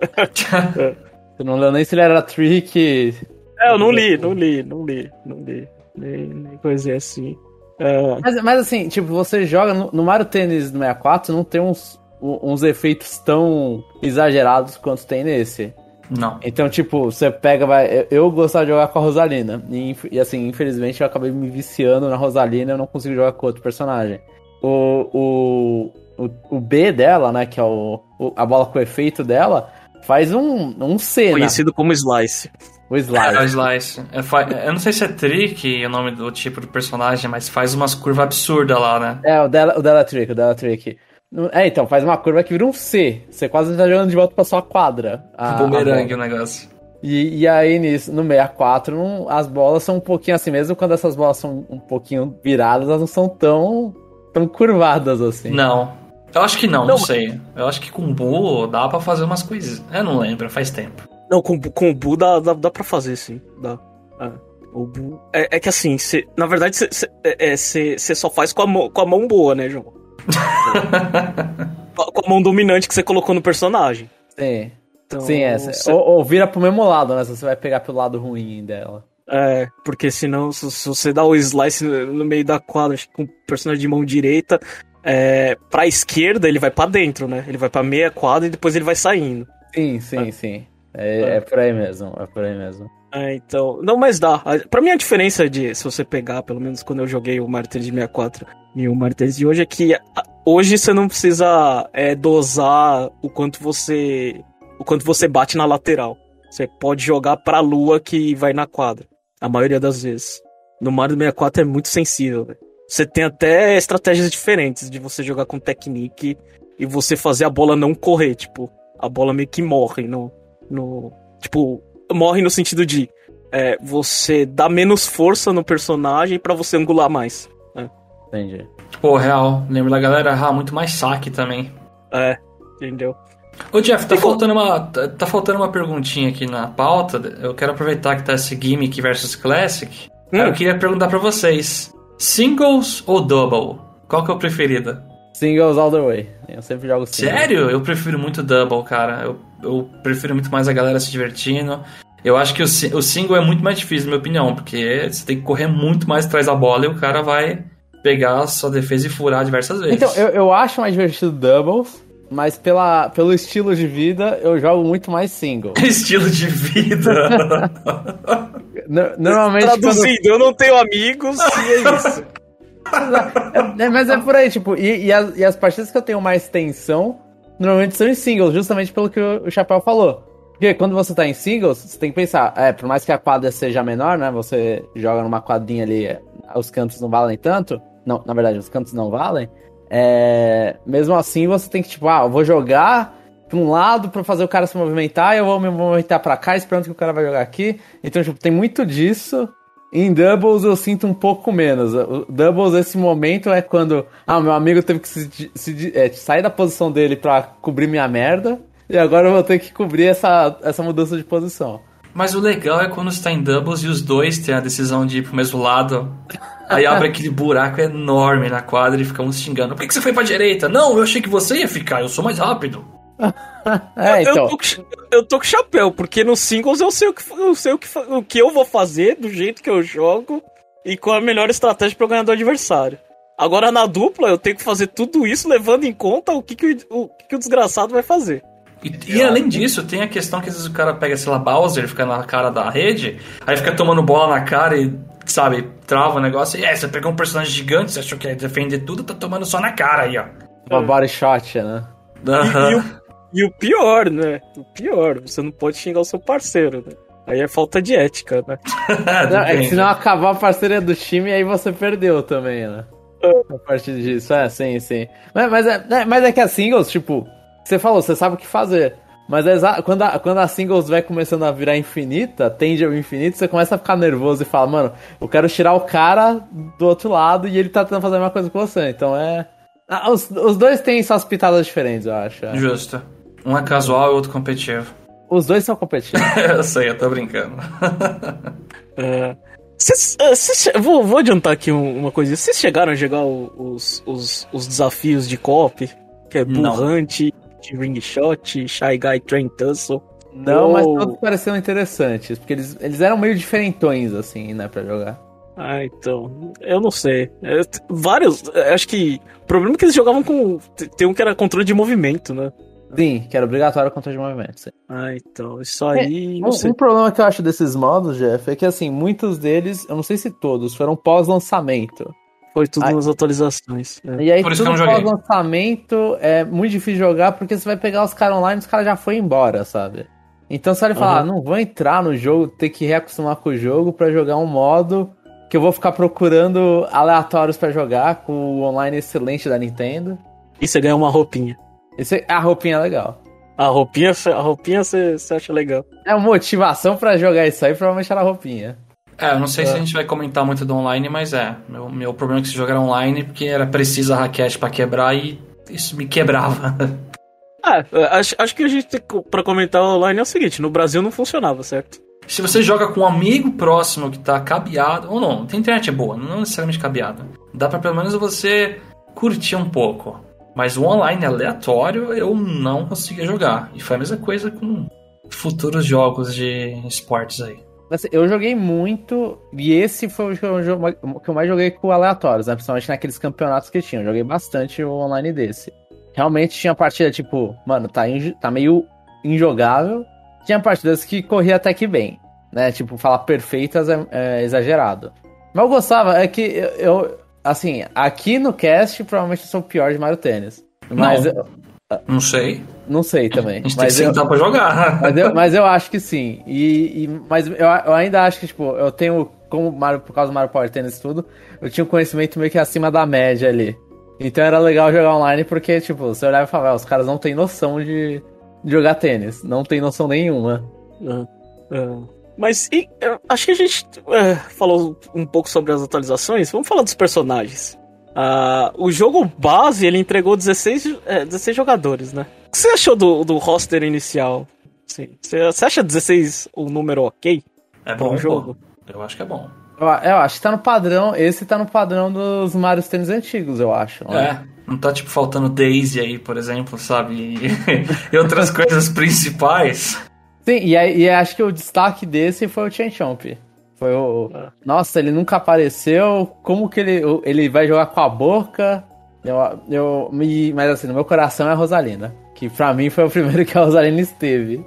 <laughs> Você não leu nem se ele era trick. É, eu não li, não li, não li, não li. Nem, nem coisa assim. É... Mas, mas assim, tipo, você joga no, no Mario Tennis no 64, não tem uns, uns efeitos tão exagerados quanto tem nesse. Não. Então, tipo, você pega, vai. Eu gostava de jogar com a Rosalina. E, e, assim, infelizmente eu acabei me viciando na Rosalina e eu não consigo jogar com outro personagem. O, o, o, o B dela, né? Que é o, o, a bola com efeito dela, faz um, um C, né? Conhecido né? como Slice. O Slice. É, o Slice. É, eu não sei se é Trick o nome do tipo do personagem, mas faz umas curvas absurdas lá, né? É, o dela, o dela é Trick, o dela é Trick. É, então, faz uma curva que vira um C. Você quase tá jogando de volta pra sua quadra. A, Bumerangue o negócio. E, e aí, nisso, no 64, não, as bolas são um pouquinho assim, mesmo quando essas bolas são um pouquinho viradas, elas não são tão, tão curvadas assim. Não. Eu acho que não, não, não sei. Eu acho que com o Bu dá pra fazer umas coisas. Eu não lembro, faz tempo. Não, com, com o Bu dá, dá, dá pra fazer, sim. Dá. É. O Bu... é, é que assim, cê, na verdade, você é, é só faz com a, mão, com a mão boa, né, João? <laughs> Com a mão dominante que você colocou no personagem. Sim. Então, Sim, essa. Você... Ou, ou, vira pro mesmo lado, né? Você vai pegar pelo lado ruim dela. É, porque senão, se, se você dá o slice no, no meio da quadra com o personagem de mão direita, é, pra esquerda ele vai para dentro, né? Ele vai pra meia quadra e depois ele vai saindo. Sim, sim, é. sim. É, é, é por aí mesmo, é por aí mesmo. É, então. Não, mas dá. Pra mim a diferença de, se você pegar, pelo menos quando eu joguei o Mario 3 de 64 e o Mario 3 de hoje, é que hoje você não precisa é, dosar o quanto você. o quanto você bate na lateral. Você pode jogar pra lua que vai na quadra. A maioria das vezes. No Mario 64 é muito sensível, véio. Você tem até estratégias diferentes de você jogar com technique e você fazer a bola não correr, tipo, a bola meio que morre no. no tipo, morre no sentido de é, você dá menos força no personagem para você angular mais. Né? Entendi. Pô, real. Lembro da galera errar muito mais saque também. É, entendeu? Ô Jeff, tá faltando, uma, tá, tá faltando uma perguntinha aqui na pauta. Eu quero aproveitar que tá esse gimmick versus classic. Hum. Eu queria perguntar para vocês: singles ou double? Qual que é o preferido? Singles all the way. Eu sempre jogo singles. Sério? Eu prefiro muito double, cara. Eu, eu prefiro muito mais a galera se divertindo. Eu acho que o, o single é muito mais difícil, na minha opinião, porque você tem que correr muito mais atrás da bola e o cara vai pegar a sua defesa e furar diversas vezes. Então, eu, eu acho mais divertido doubles, mas pela, pelo estilo de vida, eu jogo muito mais single. <laughs> estilo de vida. <laughs> Normalmente. Traduzindo, quando... eu não tenho amigos e é isso. <laughs> É, é, mas é por aí, tipo, e, e, as, e, as, partidas que eu tenho mais tensão, normalmente são em singles, justamente pelo que o, o Chapéu falou. Porque quando você tá em singles, você tem que pensar, é, por mais que a quadra seja menor, né? Você joga numa quadrinha ali, os cantos não valem tanto. Não, na verdade, os cantos não valem. É, mesmo assim, você tem que, tipo, ah, eu vou jogar pra um lado para fazer o cara se movimentar, e eu vou me movimentar para cá esperando que o cara vai jogar aqui. Então, tipo, tem muito disso. Em doubles eu sinto um pouco menos. O doubles, esse momento é quando. Ah, meu amigo teve que se, se é, sair da posição dele pra cobrir minha merda. E agora eu vou ter que cobrir essa, essa mudança de posição. Mas o legal é quando está em doubles e os dois têm a decisão de ir pro mesmo lado. Aí abre aquele buraco enorme na quadra e fica um xingando. Por que, que você foi pra direita? Não, eu achei que você ia ficar, eu sou mais rápido. <laughs> é, então. eu, tô, eu tô com chapéu, porque no singles eu sei, o que, eu sei o, que, o que eu vou fazer, do jeito que eu jogo e com a melhor estratégia para ganhar do adversário. Agora na dupla eu tenho que fazer tudo isso levando em conta o que, que, o, o, que o desgraçado vai fazer. E, e, além disso, tem a questão que às vezes o cara pega, sei lá, Bowser, fica na cara da rede, aí fica tomando bola na cara e, sabe, trava o negócio. E é, você pegou um personagem gigante, você achou que ia defender tudo, tá tomando só na cara aí, ó. Uma body shot, né? Uhum. E, e, o, e, o, pior, né? O pior, você não pode xingar o seu parceiro, né? Aí é falta de ética, né? <laughs> não, é que se não acabar a parceria do time, aí você perdeu também, né? É. A partir disso, é, sim, sim. Mas, mas, é, mas é que a singles, tipo, você falou, você sabe o que fazer. Mas é quando, a, quando a singles vai começando a virar infinita, tende ao infinito, você começa a ficar nervoso e fala, mano, eu quero tirar o cara do outro lado e ele tá tentando fazer a mesma coisa que você. Então é. Ah, os, os dois têm suas pitadas diferentes, eu acho. É. Justo. Um é casual e o outro competitivo. Os dois são competitivos. <laughs> eu sei, eu tô brincando. <laughs> é, cês, é, cês, vou, vou adiantar aqui uma coisa. Vocês chegaram a jogar os, os, os desafios de co-op? Que é burrante, ring shot, Shy Guy Train Tussle? Não, mas todos pareciam interessantes, porque eles, eles eram meio diferentões, assim, né, pra jogar. Ah, então. Eu não sei. É, vários. É, acho que. O problema é que eles jogavam com. Tem um que era controle de movimento, né? Sim, que era obrigatório o controle de movimento. Sim. Ah, então. Isso aí. É, um, um, problema que eu acho desses modos, Jeff, é que assim, muitos deles, eu não sei se todos, foram pós-lançamento. Foi tudo aí, nas atualizações. É. E aí, Por tudo pós-lançamento é muito difícil jogar porque você vai pegar os caras online e os caras já foram embora, sabe? Então você vai falar, uhum. ah, não vou entrar no jogo, ter que reacostumar com o jogo para jogar um modo que eu vou ficar procurando aleatórios para jogar com o online excelente da Nintendo. E você ganha uma roupinha. Esse, a roupinha é legal. A roupinha, a roupinha você, você acha legal. É uma motivação para jogar isso aí, provavelmente era a roupinha. É, eu não sei é. se a gente vai comentar muito do online, mas é. Meu, meu problema é que esse jogo era online porque era preciso a raquete para quebrar e isso me quebrava. <laughs> Ah, acho, acho que a gente tem pra comentar online é o seguinte: no Brasil não funcionava, certo? Se você joga com um amigo próximo que tá cabeado, ou não, a internet é boa, não necessariamente cabeado. Dá pra pelo menos você curtir um pouco. Mas o online aleatório eu não conseguia jogar. E foi a mesma coisa com futuros jogos de esportes aí. Assim, eu joguei muito, e esse foi o que eu, mais joguei com aleatórios, né? Principalmente naqueles campeonatos que tinha. Eu joguei bastante o online desse. Realmente tinha partida tipo, mano, tá, tá meio injogável, tinha partidas que corria até que bem, né? Tipo, falar perfeitas é, é exagerado. Mas eu gostava, é que eu, assim, aqui no cast, provavelmente eu sou o pior de Mario Tênis. Mas. Não, eu, não sei. Não sei também. A gente mas tem que sentar eu, pra jogar. Mas eu, mas eu acho que sim. E, e mas eu, eu, ainda acho que, tipo, eu tenho, como Mario, por causa do Mario Power Tennis e tudo, eu tinha um conhecimento meio que acima da média ali. Então era legal jogar online porque, tipo, você olhava e falava, ah, os caras não têm noção de, jogar tênis. Não tem noção nenhuma. Uhum. Uhum. Mas e, acho que a gente uh, falou um pouco sobre as atualizações. Vamos falar dos personagens. Uh, o jogo base ele entregou 16, é, 16 jogadores, né? O que você achou do, do roster inicial? Sim. Você, você acha 16 o número ok? É bom o jogo? Eu acho que é bom. Eu, eu, acho que tá no padrão. Esse tá no padrão dos Mario Tênis antigos, eu acho. É. Não tá, tipo, faltando Daisy aí, por exemplo, sabe? E, <laughs> e outras coisas principais. Sim, e, e acho que o destaque desse foi o Chen Chomp. Foi o. Ah. Nossa, ele nunca apareceu. Como que ele, ele vai jogar com a boca? Eu, eu, me, mas assim, no meu coração é a Rosalina. Que pra mim foi o primeiro <laughs> que a Rosalina esteve.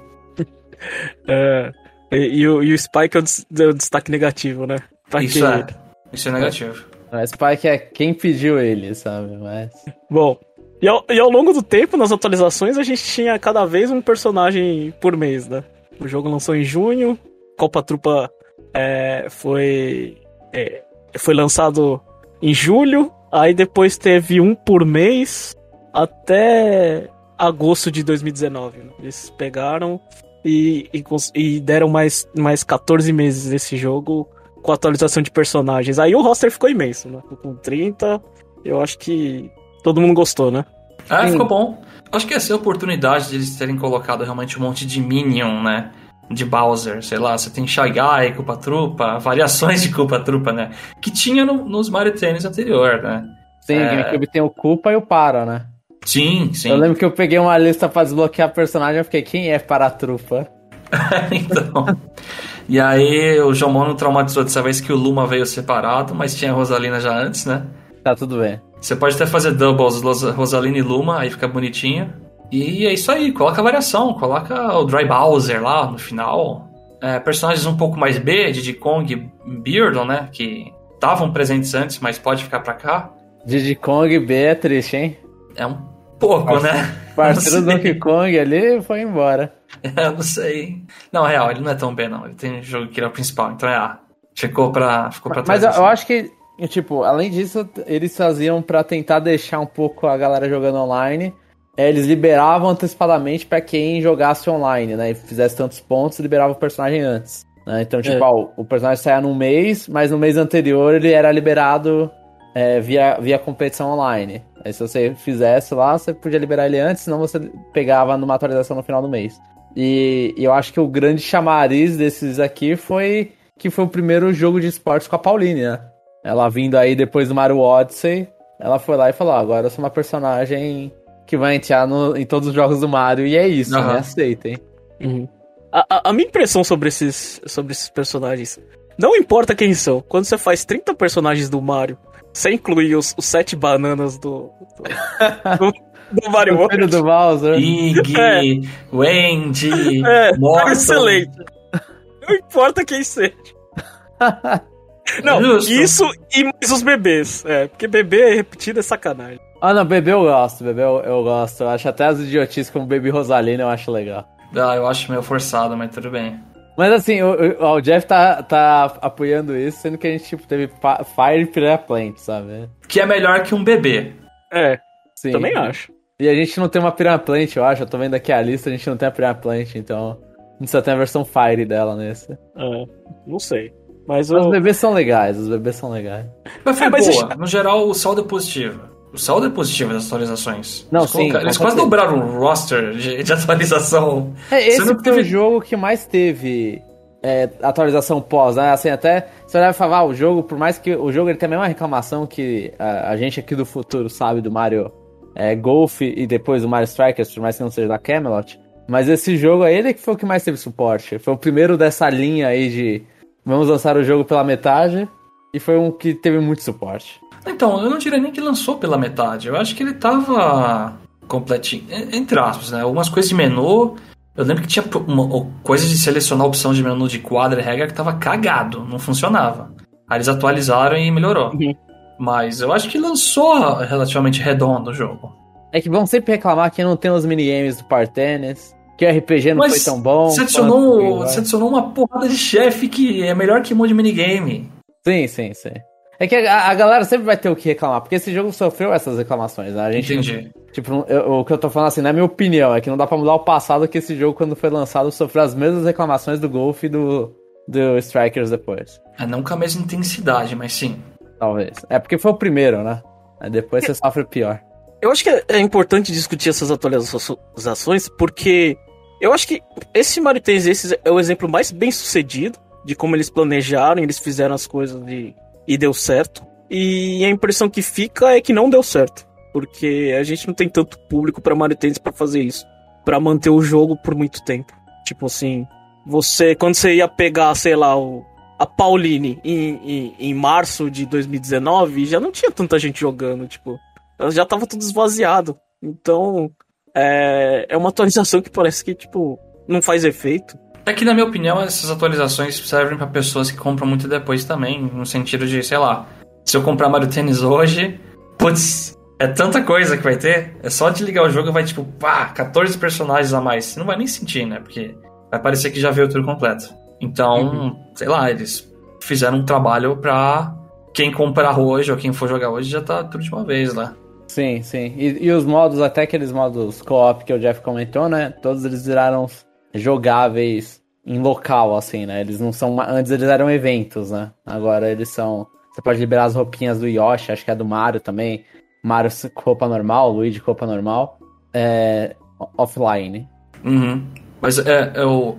é, e, e, o, e o Spike é o destaque negativo, né? Pra Isso que... é. Isso é negativo. O Spike é quem pediu ele, sabe? Mas. Bom. E ao, e ao longo do tempo, nas atualizações, a gente tinha cada vez um personagem por mês, né? O jogo lançou em junho, Copa Trupa é, foi, é, foi lançado em julho, aí depois teve um por mês até agosto de 2019. Né? Eles pegaram e, e, e, deram mais, mais 14 meses desse jogo com atualização de personagens. Aí o roster ficou imenso, né? Com 30, eu acho que todo mundo gostou, né? Ah, ficou bom. Acho que essa é a oportunidade de eles terem colocado realmente um monte de Minion, né? de Bowser, sei lá, você tem Shy Guy, Culpa Trupa, variações de Culpa Trupa, né? Que tinha no, nos Mario Tennis anterior, né? Sim, é... GameCube tem o Culpa e o Para, né? Sim, sim. Eu lembro que eu peguei uma lista pra desbloquear personagem e fiquei, quem é Paratrupa? <laughs> então. e aí o João Mono traumatizou dessa vez que o Luma veio separado, mas tinha a Rosalina já antes, né? Tá tudo bem. Você pode até fazer doubles Rosalina e Luma, aí fica bonitinho. E é isso aí, coloca a variação, coloca o Dry Bowser lá no final. É, personagens um pouco mais B, Diddy Kong e Beardon, né? Que estavam presentes antes, mas pode ficar pra cá. Diddy Kong B é triste, hein? É um pouco, Parceiro, né? Parceiro <laughs> do Donkey Kong ali foi embora. <laughs> É, não sei. Não, real, ele não é tão B, não. Ele tem jogo que ele é o principal, então é A. Ficou pra, ficou pra trás. Mas eu, eu acho que, tipo, além disso, eles faziam pra tentar deixar um pouco a galera jogando online é, eles liberavam antecipadamente para quem jogasse online, né? E fizesse tantos pontos, liberava o personagem antes. Né? Então, tipo, é. ó, o personagem saia num mês, mas no mês anterior ele era liberado é, via, via competição online. Aí se você fizesse lá, você podia liberar ele antes, senão você pegava numa atualização no final do mês. E, e eu acho que o grande chamariz desses aqui foi que foi o primeiro jogo de esportes com a Pauline, né? Ela vindo aí depois do Mario Odyssey, ela foi lá e falou: agora eu sou uma personagem que vai entrar no, em todos os jogos do Mario, e é isso, uhum. né? Aceitem. Uhum. A, a, a, minha impressão sobre esses, sobre esses personagens, não importa quem são, quando você faz 30 personagens do Mario, você inclui os, os sete bananas do, do, do, do Mario <laughs> World. do Bowser. <laughs> Iggy, é. Wendy, é, Morton. excelente. Não importa quem seja. <laughs> <laughs> Não, Justo. isso e mais os bebês. É, porque bebê repetido é sacanagem. Ah, não, bebê eu gosto, bebê eu, eu gosto. Eu acho até as idiotices como Baby Rosalina eu acho legal. Ah, eu acho meio forçado, mas tudo bem. Mas assim, o, o, o Jeff tá, tá apoiando isso, sendo que a gente tipo, teve Fire Piranha Plant, sabe? Que é melhor que um bebê. É, Sim. também acho. E a gente não tem uma Piranha Plant, eu acho. Eu tô vendo aqui a lista, a gente não tem a Piranha Plant, então. A gente só tem a versão Fire dela nesse. É, não sei. Mas o... Os bebês são legais, os bebês são legais. Mas foi é, mas boa. No geral, o saldo é positivo. O saldo é positivo das atualizações. Não, eles sim. eles quase dobraram o roster de, de atualização. É, esse foi teve... o jogo que mais teve é, atualização pós, né? Assim, até você vai falar, ah, o jogo, por mais que o jogo ele tem a mesma reclamação que a, a gente aqui do futuro sabe do Mario é, Golf e depois do Mario Strikers, por mais que não seja da Camelot. Mas esse jogo aí, ele que foi o que mais teve suporte. Foi o primeiro dessa linha aí de vamos lançar o jogo pela metade e foi um que teve muito suporte. Então, eu não diria nem que lançou pela metade. Eu acho que ele tava completinho, entre aspas, né? Algumas coisas de menu. Eu lembro que tinha uma, coisas de selecionar a opção de menu de quadra e regra que tava cagado, não funcionava. Aí eles atualizaram e melhorou. Uhum. Mas eu acho que lançou relativamente redondo o jogo. É que vão sempre reclamar que não tem os minigames do Partennis, que o RPG não Mas foi tão bom. Você adicionou, você adicionou uma porrada de chefe que é melhor que um monte de minigame. Sim, sim, sim. É que a, a, galera sempre vai ter o que reclamar, porque esse jogo sofreu essas reclamações, né? A gente, Entendi. Tipo, eu, o que eu tô falando assim, na minha opinião, é que não dá pra mudar o passado que esse jogo, quando foi lançado, sofreu as mesmas reclamações do Golf e do, do Strikers depois. É, não com a mesma intensidade, mas sim. Talvez. É porque foi o primeiro, né? Aí depois você sofre pior. Eu acho que é importante discutir essas atualizações, porque eu acho que esse Mario esse é o exemplo mais bem sucedido de como eles planejaram, eles fizeram as coisas de e deu certo. E a impressão que fica é que não deu certo. Porque a gente não tem tanto público para Mario Tennis pra fazer isso. para manter o jogo por muito tempo. Tipo assim, você, quando você ia pegar, sei lá, o, a Pauline em, em, em, março de 2019, já não tinha tanta gente jogando, tipo, já tava tudo esvaziado. Então, é, é uma atualização que parece que, tipo, não faz efeito. É que, na minha opinião, essas atualizações servem para pessoas que compram muito depois também, no sentido de, sei lá, se eu comprar Mario Tennis hoje, putz, é tanta coisa que vai ter, é só de ligar o jogo vai, tipo, pá, 14 personagens a mais. Você não vai nem sentir, né? Porque vai parecer que já veio tudo completo. Então, uhum. sei lá, eles fizeram um trabalho pra quem comprar hoje ou quem for jogar hoje já tá tudo de uma vez lá. Sim, sim. E, e os modos, até aqueles modos co-op que o Jeff comentou, né? Todos eles viraram jogáveis em local, assim, né? Eles não são. Antes eles eram eventos, né? Agora eles são. Você pode liberar as roupinhas do Yoshi, acho que é do Mario também. Mario com roupa normal, Luigi com roupa normal. É, offline. Uhum. Mas é, eu,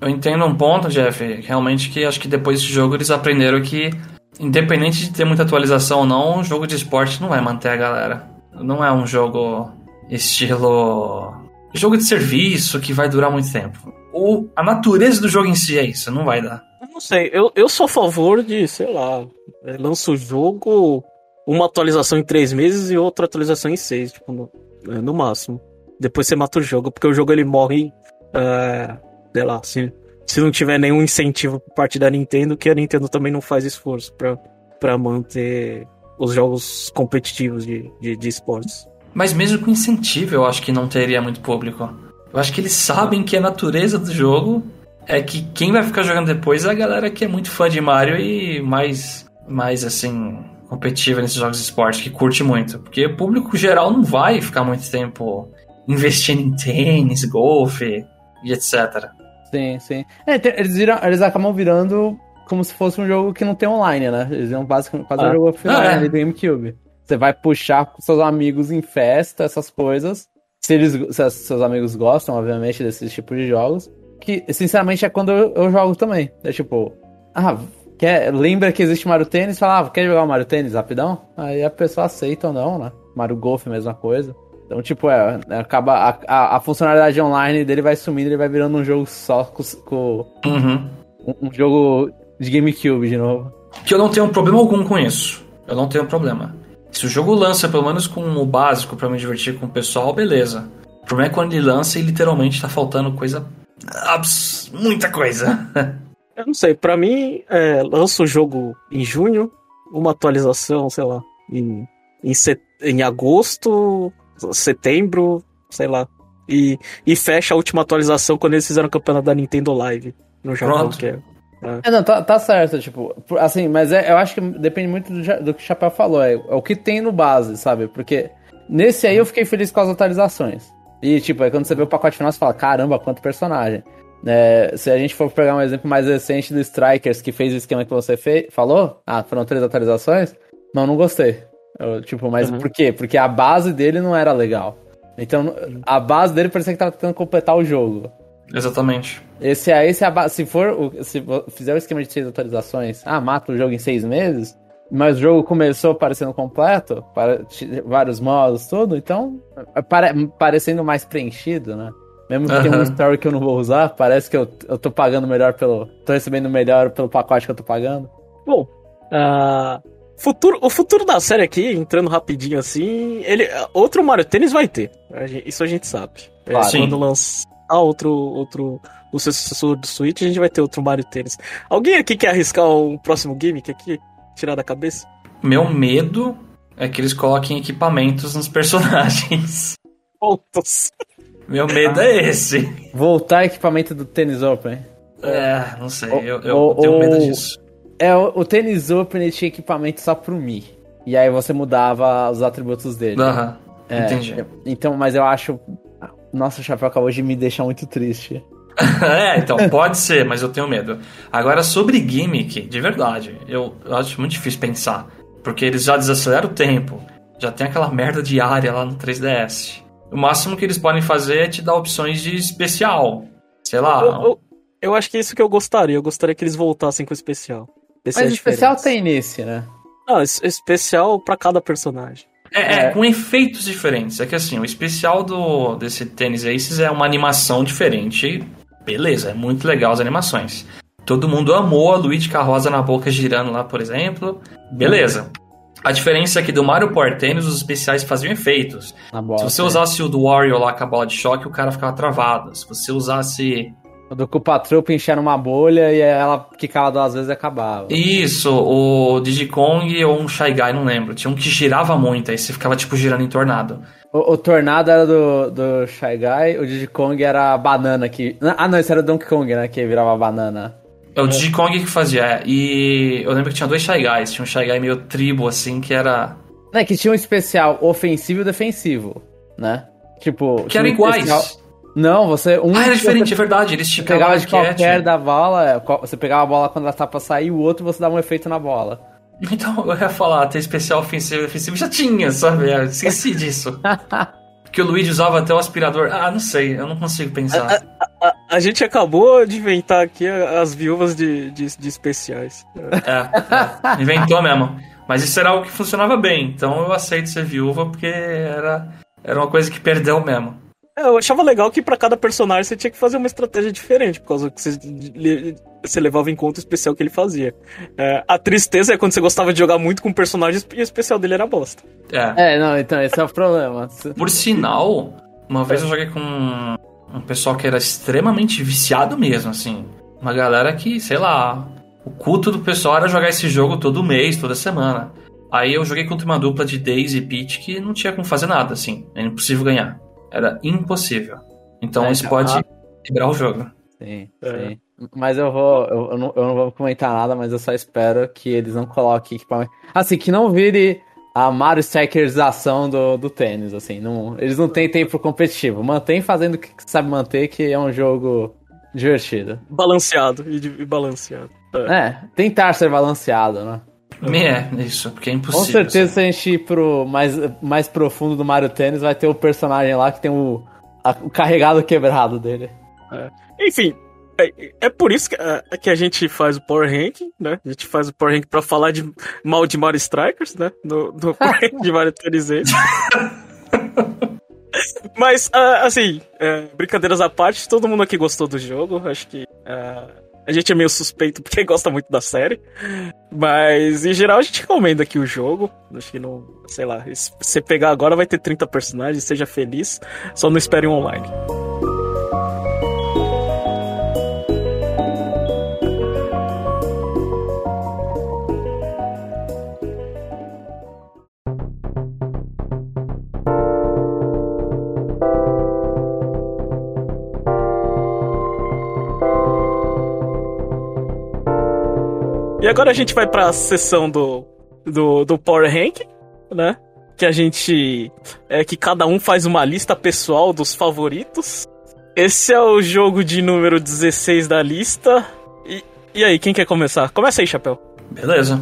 eu, entendo um ponto, Jeff, realmente que acho que depois desse jogo eles aprenderam que, independente de ter muita atualização ou não, um jogo de esporte não vai manter a galera. Não é um jogo estilo. jogo de serviço que vai durar muito tempo. O, a natureza do jogo em si é isso, não vai dar. Não sei, eu, eu sou a favor de, sei lá, é, lança o jogo, uma atualização em três meses e outra atualização em seis, tipo, no, é, no máximo. Depois você mata o jogo, porque o jogo ele morre é, sei lá, se, se não tiver nenhum incentivo por parte da Nintendo, que a Nintendo também não faz esforço para manter os jogos competitivos de, de, de esportes. Mas mesmo com incentivo, eu acho que não teria muito público. Eu acho que eles sabem que a natureza do jogo é que quem vai ficar jogando depois é a galera que é muito fã de Mario e mais, mais assim, competitiva nesses jogos de esporte, que curte muito. Porque o público geral não vai ficar muito tempo investindo em tênis, golfe, e etc. Sim, sim. É, eles, viram, eles acabam virando como se fosse um jogo que não tem online, né? Eles iam basicamente fazer ah. um jogo offline ah, é. do GameCube. Você vai puxar com seus amigos em festa, essas coisas. Se, eles, se seus amigos gostam, obviamente, desses tipos de jogos. Que, sinceramente, é quando eu, eu jogo também. É tipo, ah, quer, lembra que existe Mario Tênis? Falava, ah, quer jogar o Mario Tênis rapidão? Aí a pessoa aceita ou não, né? Mario Golf, mesma coisa. Então, tipo, é, acaba a, a, a, funcionalidade online dele vai sumindo, ele vai virando um jogo só com, com uhum. um, um, jogo de GameCube de novo. Que eu não tenho problema algum com isso. Eu não tenho problema. Se o jogo lança pelo menos com o básico para me divertir com o pessoal, beleza. O problema é quando ele lança e literalmente tá faltando coisa. Abs... muita coisa. <laughs> eu não sei, para mim, é, lança o jogo em junho, uma atualização, sei lá, em, em, set... em agosto, setembro, sei lá. E, e fecha a última atualização quando eles fizeram o campeonato da Nintendo Live no Japão, que é. É. é, não, tá, tá certo, tipo, assim, mas é, eu acho que depende muito do, do que o Chapéu falou, é, é, o que tem no base, sabe? Porque nesse aí eu fiquei feliz com as atualizações. E, tipo, aí quando você vê o pacote final, você fala, caramba, quanto personagem. É, se a gente for pegar um exemplo mais recente do Strikers, que fez o esquema que você fez, falou, ah, foram três atualizações, não, não gostei. Eu, tipo, mas uhum. por quê? Porque a base dele não era legal. Então, a base dele parecia que tava tentando completar o jogo. Exatamente. Esse aí, se, a base, se for, se fizer o esquema de seis atualizações, ah, mata o jogo em seis meses, mas o jogo começou parecendo completo, para, vários modos, tudo, então, pare, parecendo mais preenchido, né? Mesmo que uhum. tenha um story que eu não vou usar, parece que eu, eu tô pagando melhor pelo. tô recebendo melhor pelo pacote que eu tô pagando. Bom, uh, Futuro, o futuro da série aqui, entrando rapidinho assim, ele outro Mario Tênis vai ter. Isso a gente sabe. É, claro. Quando lançar outro, outro o sucessor do Switch, a gente vai ter outro Mario Tênis. Alguém aqui quer arriscar um próximo gimmick aqui? Tirar da cabeça? Meu medo é que eles coloquem equipamentos nos personagens. <laughs> Pontos. Meu medo é esse. Voltar equipamento do Tênis Open. É, não sei. eu, eu tenho medo disso. É, o, o tênis Open tinha equipamento só pro Mi. E aí você mudava os atributos dele. Aham, é, entendi. Então, mas eu acho. Nossa, o chapéu acabou de me deixar muito triste. <laughs> é, então, pode ser, mas eu tenho medo. Agora, sobre gimmick, de verdade, eu, eu acho muito difícil pensar. Porque eles já desaceleram o tempo. Já tem aquela merda de área lá no 3DS. O máximo que eles podem fazer é te dar opções de especial. Sei lá. Eu, eu, eu acho que é isso que eu gostaria. Eu gostaria que eles voltassem com o especial. Esse Mas é especial tem nesse, né? Não, especial para cada personagem. É, é, é, com efeitos diferentes. É que assim, o especial do desse Tennis Aces é uma animação diferente. Beleza, é muito legal as animações. Todo mundo amou a Luigi Carroza na boca girando lá, por exemplo. Beleza. A diferença é que do Mario Power Tennis os especiais faziam efeitos. Bola, Se você usasse o do Wario lá com a bola de choque, o cara ficava travado. Se você usasse do Culpa Trupa encher numa bolha e ela quicava duas vezes e acabava. Isso, o Digikong ou um Shy Guy, não lembro. Tinha um que girava muito, aí você ficava tipo girando em tornado. O, o tornado era do, do Shy Guy, o Digikong era a banana que. Ah não, esse era o Donkey Kong, né? Que virava banana. É o Digikong que fazia, é. E eu lembro que tinha dois Shy Guys. Tinha um Shy Guy meio tribo, assim, que era. É, que tinha um especial ofensivo e defensivo, né? Tipo. Que eram iguais. Especial... Não, você. Um ah, era diferente, você, é verdade. Eles te pegava de qualquer da bola, é, você pegava a bola quando ela tá pra sair, o outro você dava um efeito na bola. <laughs> Então, eu ia falar, ter especial ofensivo e defensivo já tinha, sabe? Eu esqueci <laughs> disso. que o Luigi usava até o aspirador. Ah, não sei, eu não consigo pensar. A, a, a gente acabou de inventar aqui as viúvas de, de, de especiais. É, é, inventou mesmo. Mas isso era algo que funcionava bem, então eu aceito ser viúva porque era, era uma coisa que perdeu mesmo. É, eu achava legal que para cada personagem você tinha que fazer uma estratégia diferente, por causa que você, você levava em conta o especial que ele fazia. É, a tristeza é quando você gostava de jogar muito com um personagem e o especial dele era bosta. É, é não, então esse é o problema. Por sinal, uma vez eu joguei com um pessoal que era extremamente viciado mesmo, assim. Uma galera que, sei lá, o culto do pessoal era jogar esse jogo todo mês, toda semana. Aí eu joguei contra uma dupla de Daisy e Peach que não tinha como fazer nada, assim. É impossível ganhar. Era impossível. Então é, isso pode ah. quebrar o jogo. Sim, é. sim. Mas eu vou. Eu, eu, não, eu não vou comentar nada, mas eu só espero que eles não coloquem equipamento. Assim, que não vire a Mario Strikerização do, do tênis, assim. Não, eles não têm tempo competitivo. Mantém fazendo o que sabe manter, que é um jogo divertido. Balanceado e, e balanceado. É. é, tentar ser balanceado, né? É, isso, porque é impossível. Com certeza, assim. se a gente ir pro mais, mais profundo do Mario Tennis, vai ter o personagem lá que tem o, a, o carregado quebrado dele. É. Enfim, é, é, por isso que a, é, que a gente faz o Power Ranking, né? A gente faz o Power Ranking pra falar de, mal de Mario Strikers, né? Power Ranking <laughs> de Mario Tennis Mas, uh, assim, uh, brincadeiras à parte, todo mundo aqui gostou do jogo. Acho que uh, a gente é meio suspeito porque <laughs> gosta muito da série. Mas, em geral, a gente recomenda aqui o jogo. Acho que não. Sei lá. Se você pegar agora, vai ter 30 personagens. Seja feliz. Só não espere um online. Agora a gente vai pra sessão do, do, do Power Rank, né? Que a gente. É que cada um faz uma lista pessoal dos favoritos. Esse é o jogo de número 16 da lista. E, e aí, quem quer começar? Começa aí, Chapéu. Beleza.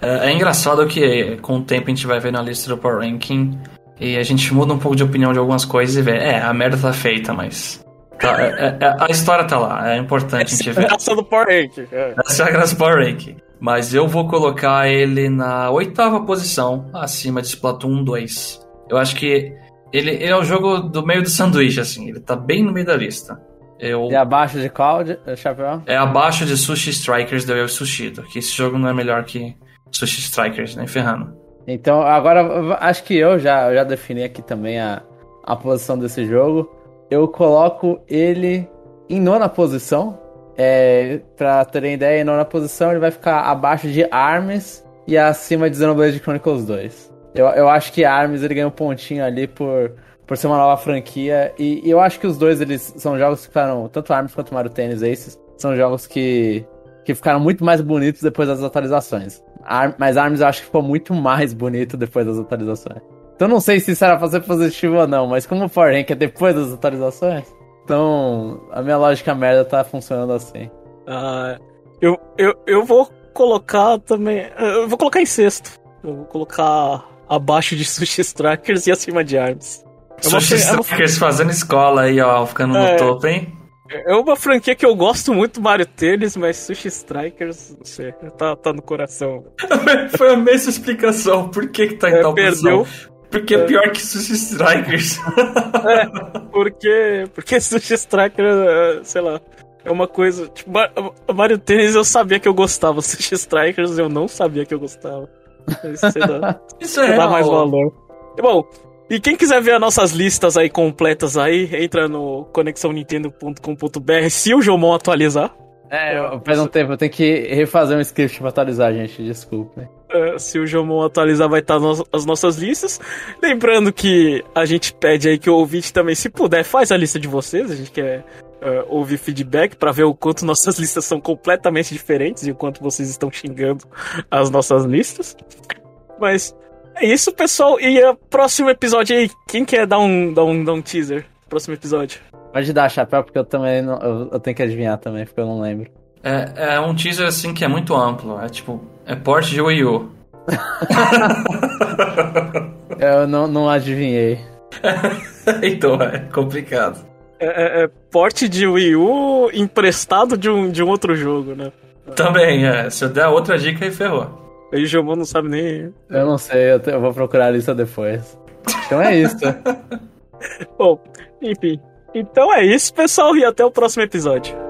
É, é engraçado que com o tempo a gente vai ver na lista do Power Ranking e a gente muda um pouco de opinião de algumas coisas e vê, é, a merda tá feita, mas Tá, é, é, é, a história tá lá, é importante Essa a gente ver. É a graça do Power Rank. É. Essa é a graça do Power Rank. Mas eu vou colocar ele na oitava posição, acima de Splatoon 2. Eu acho que ele, ele é o jogo do meio do sanduíche, assim. Ele tá bem no meio da lista. Eu... É abaixo de qual, de, Chapéu? É abaixo de Sushi Strikers do Eu Sushido. Que esse jogo não é melhor que Sushi Strikers, nem ferrando. Então, agora, acho que eu já, eu já defini aqui também a, a posição desse jogo eu coloco ele em nona posição. É, pra terem ideia, em nona posição ele vai ficar abaixo de Arms e acima de Xenoblade Chronicles 2. Eu, eu acho que Arms ele ganha um pontinho ali por, por ser uma nova franquia. E, e, eu acho que os dois eles são jogos que ficaram, tanto Arms quanto Mario Tennis Aces, são jogos que, que ficaram muito mais bonitos depois das atualizações. Ar, mas Arms eu acho que ficou muito mais bonito depois das atualizações. Então não sei se isso era pra ser positivo ou não, mas como o Power Rank é depois das atualizações, então a minha lógica merda tá funcionando assim. Ah, eu, eu, eu vou colocar também. Eu vou colocar em sexto. Eu vou colocar abaixo de <laughs> Sushi Strikers e acima de Arms. É Sushi Strikers fazendo escola aí, ó, ficando é, no topo, hein? É uma franquia que eu gosto muito, Mario Tênis, mas Sushi Strikers, não sei, tá, tá no coração. <laughs> Foi a mesma explicação. Por que que tá em é, tal perdeu, posição? Porque é pior que Sushi Strikers. <laughs> é, porque, porque Sushi Strikers, é, sei lá, é uma coisa. Tipo, Mario Tênis eu sabia que eu gostava, <laughs> Sushi Strikers eu não sabia que eu gostava. Isso, dá, <laughs> Isso é dá mais valor. Bom, e quem quiser ver as nossas listas aí completas aí, entra no conexãonintendo.com.br se o Jomon atualizar. É, eu, perdão tempo, eu tenho que refazer um script pra atualizar, gente, desculpa. É, se o Jomon atualizar, vai estar no, as nossas listas. Lembrando que a gente pede aí que o ouvinte também, se puder, faz a lista de vocês, a gente quer uh, ouvir feedback para ver o quanto <laughs> nossas listas são completamente diferentes e o quanto vocês estão xingando as nossas listas. Mas é isso, pessoal. E o próximo episódio aí, quem quer dar um, dar um, dar um teaser? Próximo episódio. Pode dar, chapéu, porque eu também não, eu, eu, tenho que adivinhar também, porque eu não lembro. É, é um teaser assim que é muito amplo. É tipo, é porte de Wii U. <laughs> eu não, não adivinhei. <laughs> então, é complicado. É, é, é, porte de Wii U emprestado de um, de um outro jogo, né? Também, é. Se eu der outra dica, aí ferrou. Aí o Jomon não sabe nem. Eu não sei, eu, te, eu vou procurar a lista depois. Então é isso. <laughs> Bom, enfim. Então é isso, pessoal, e até o próximo episódio.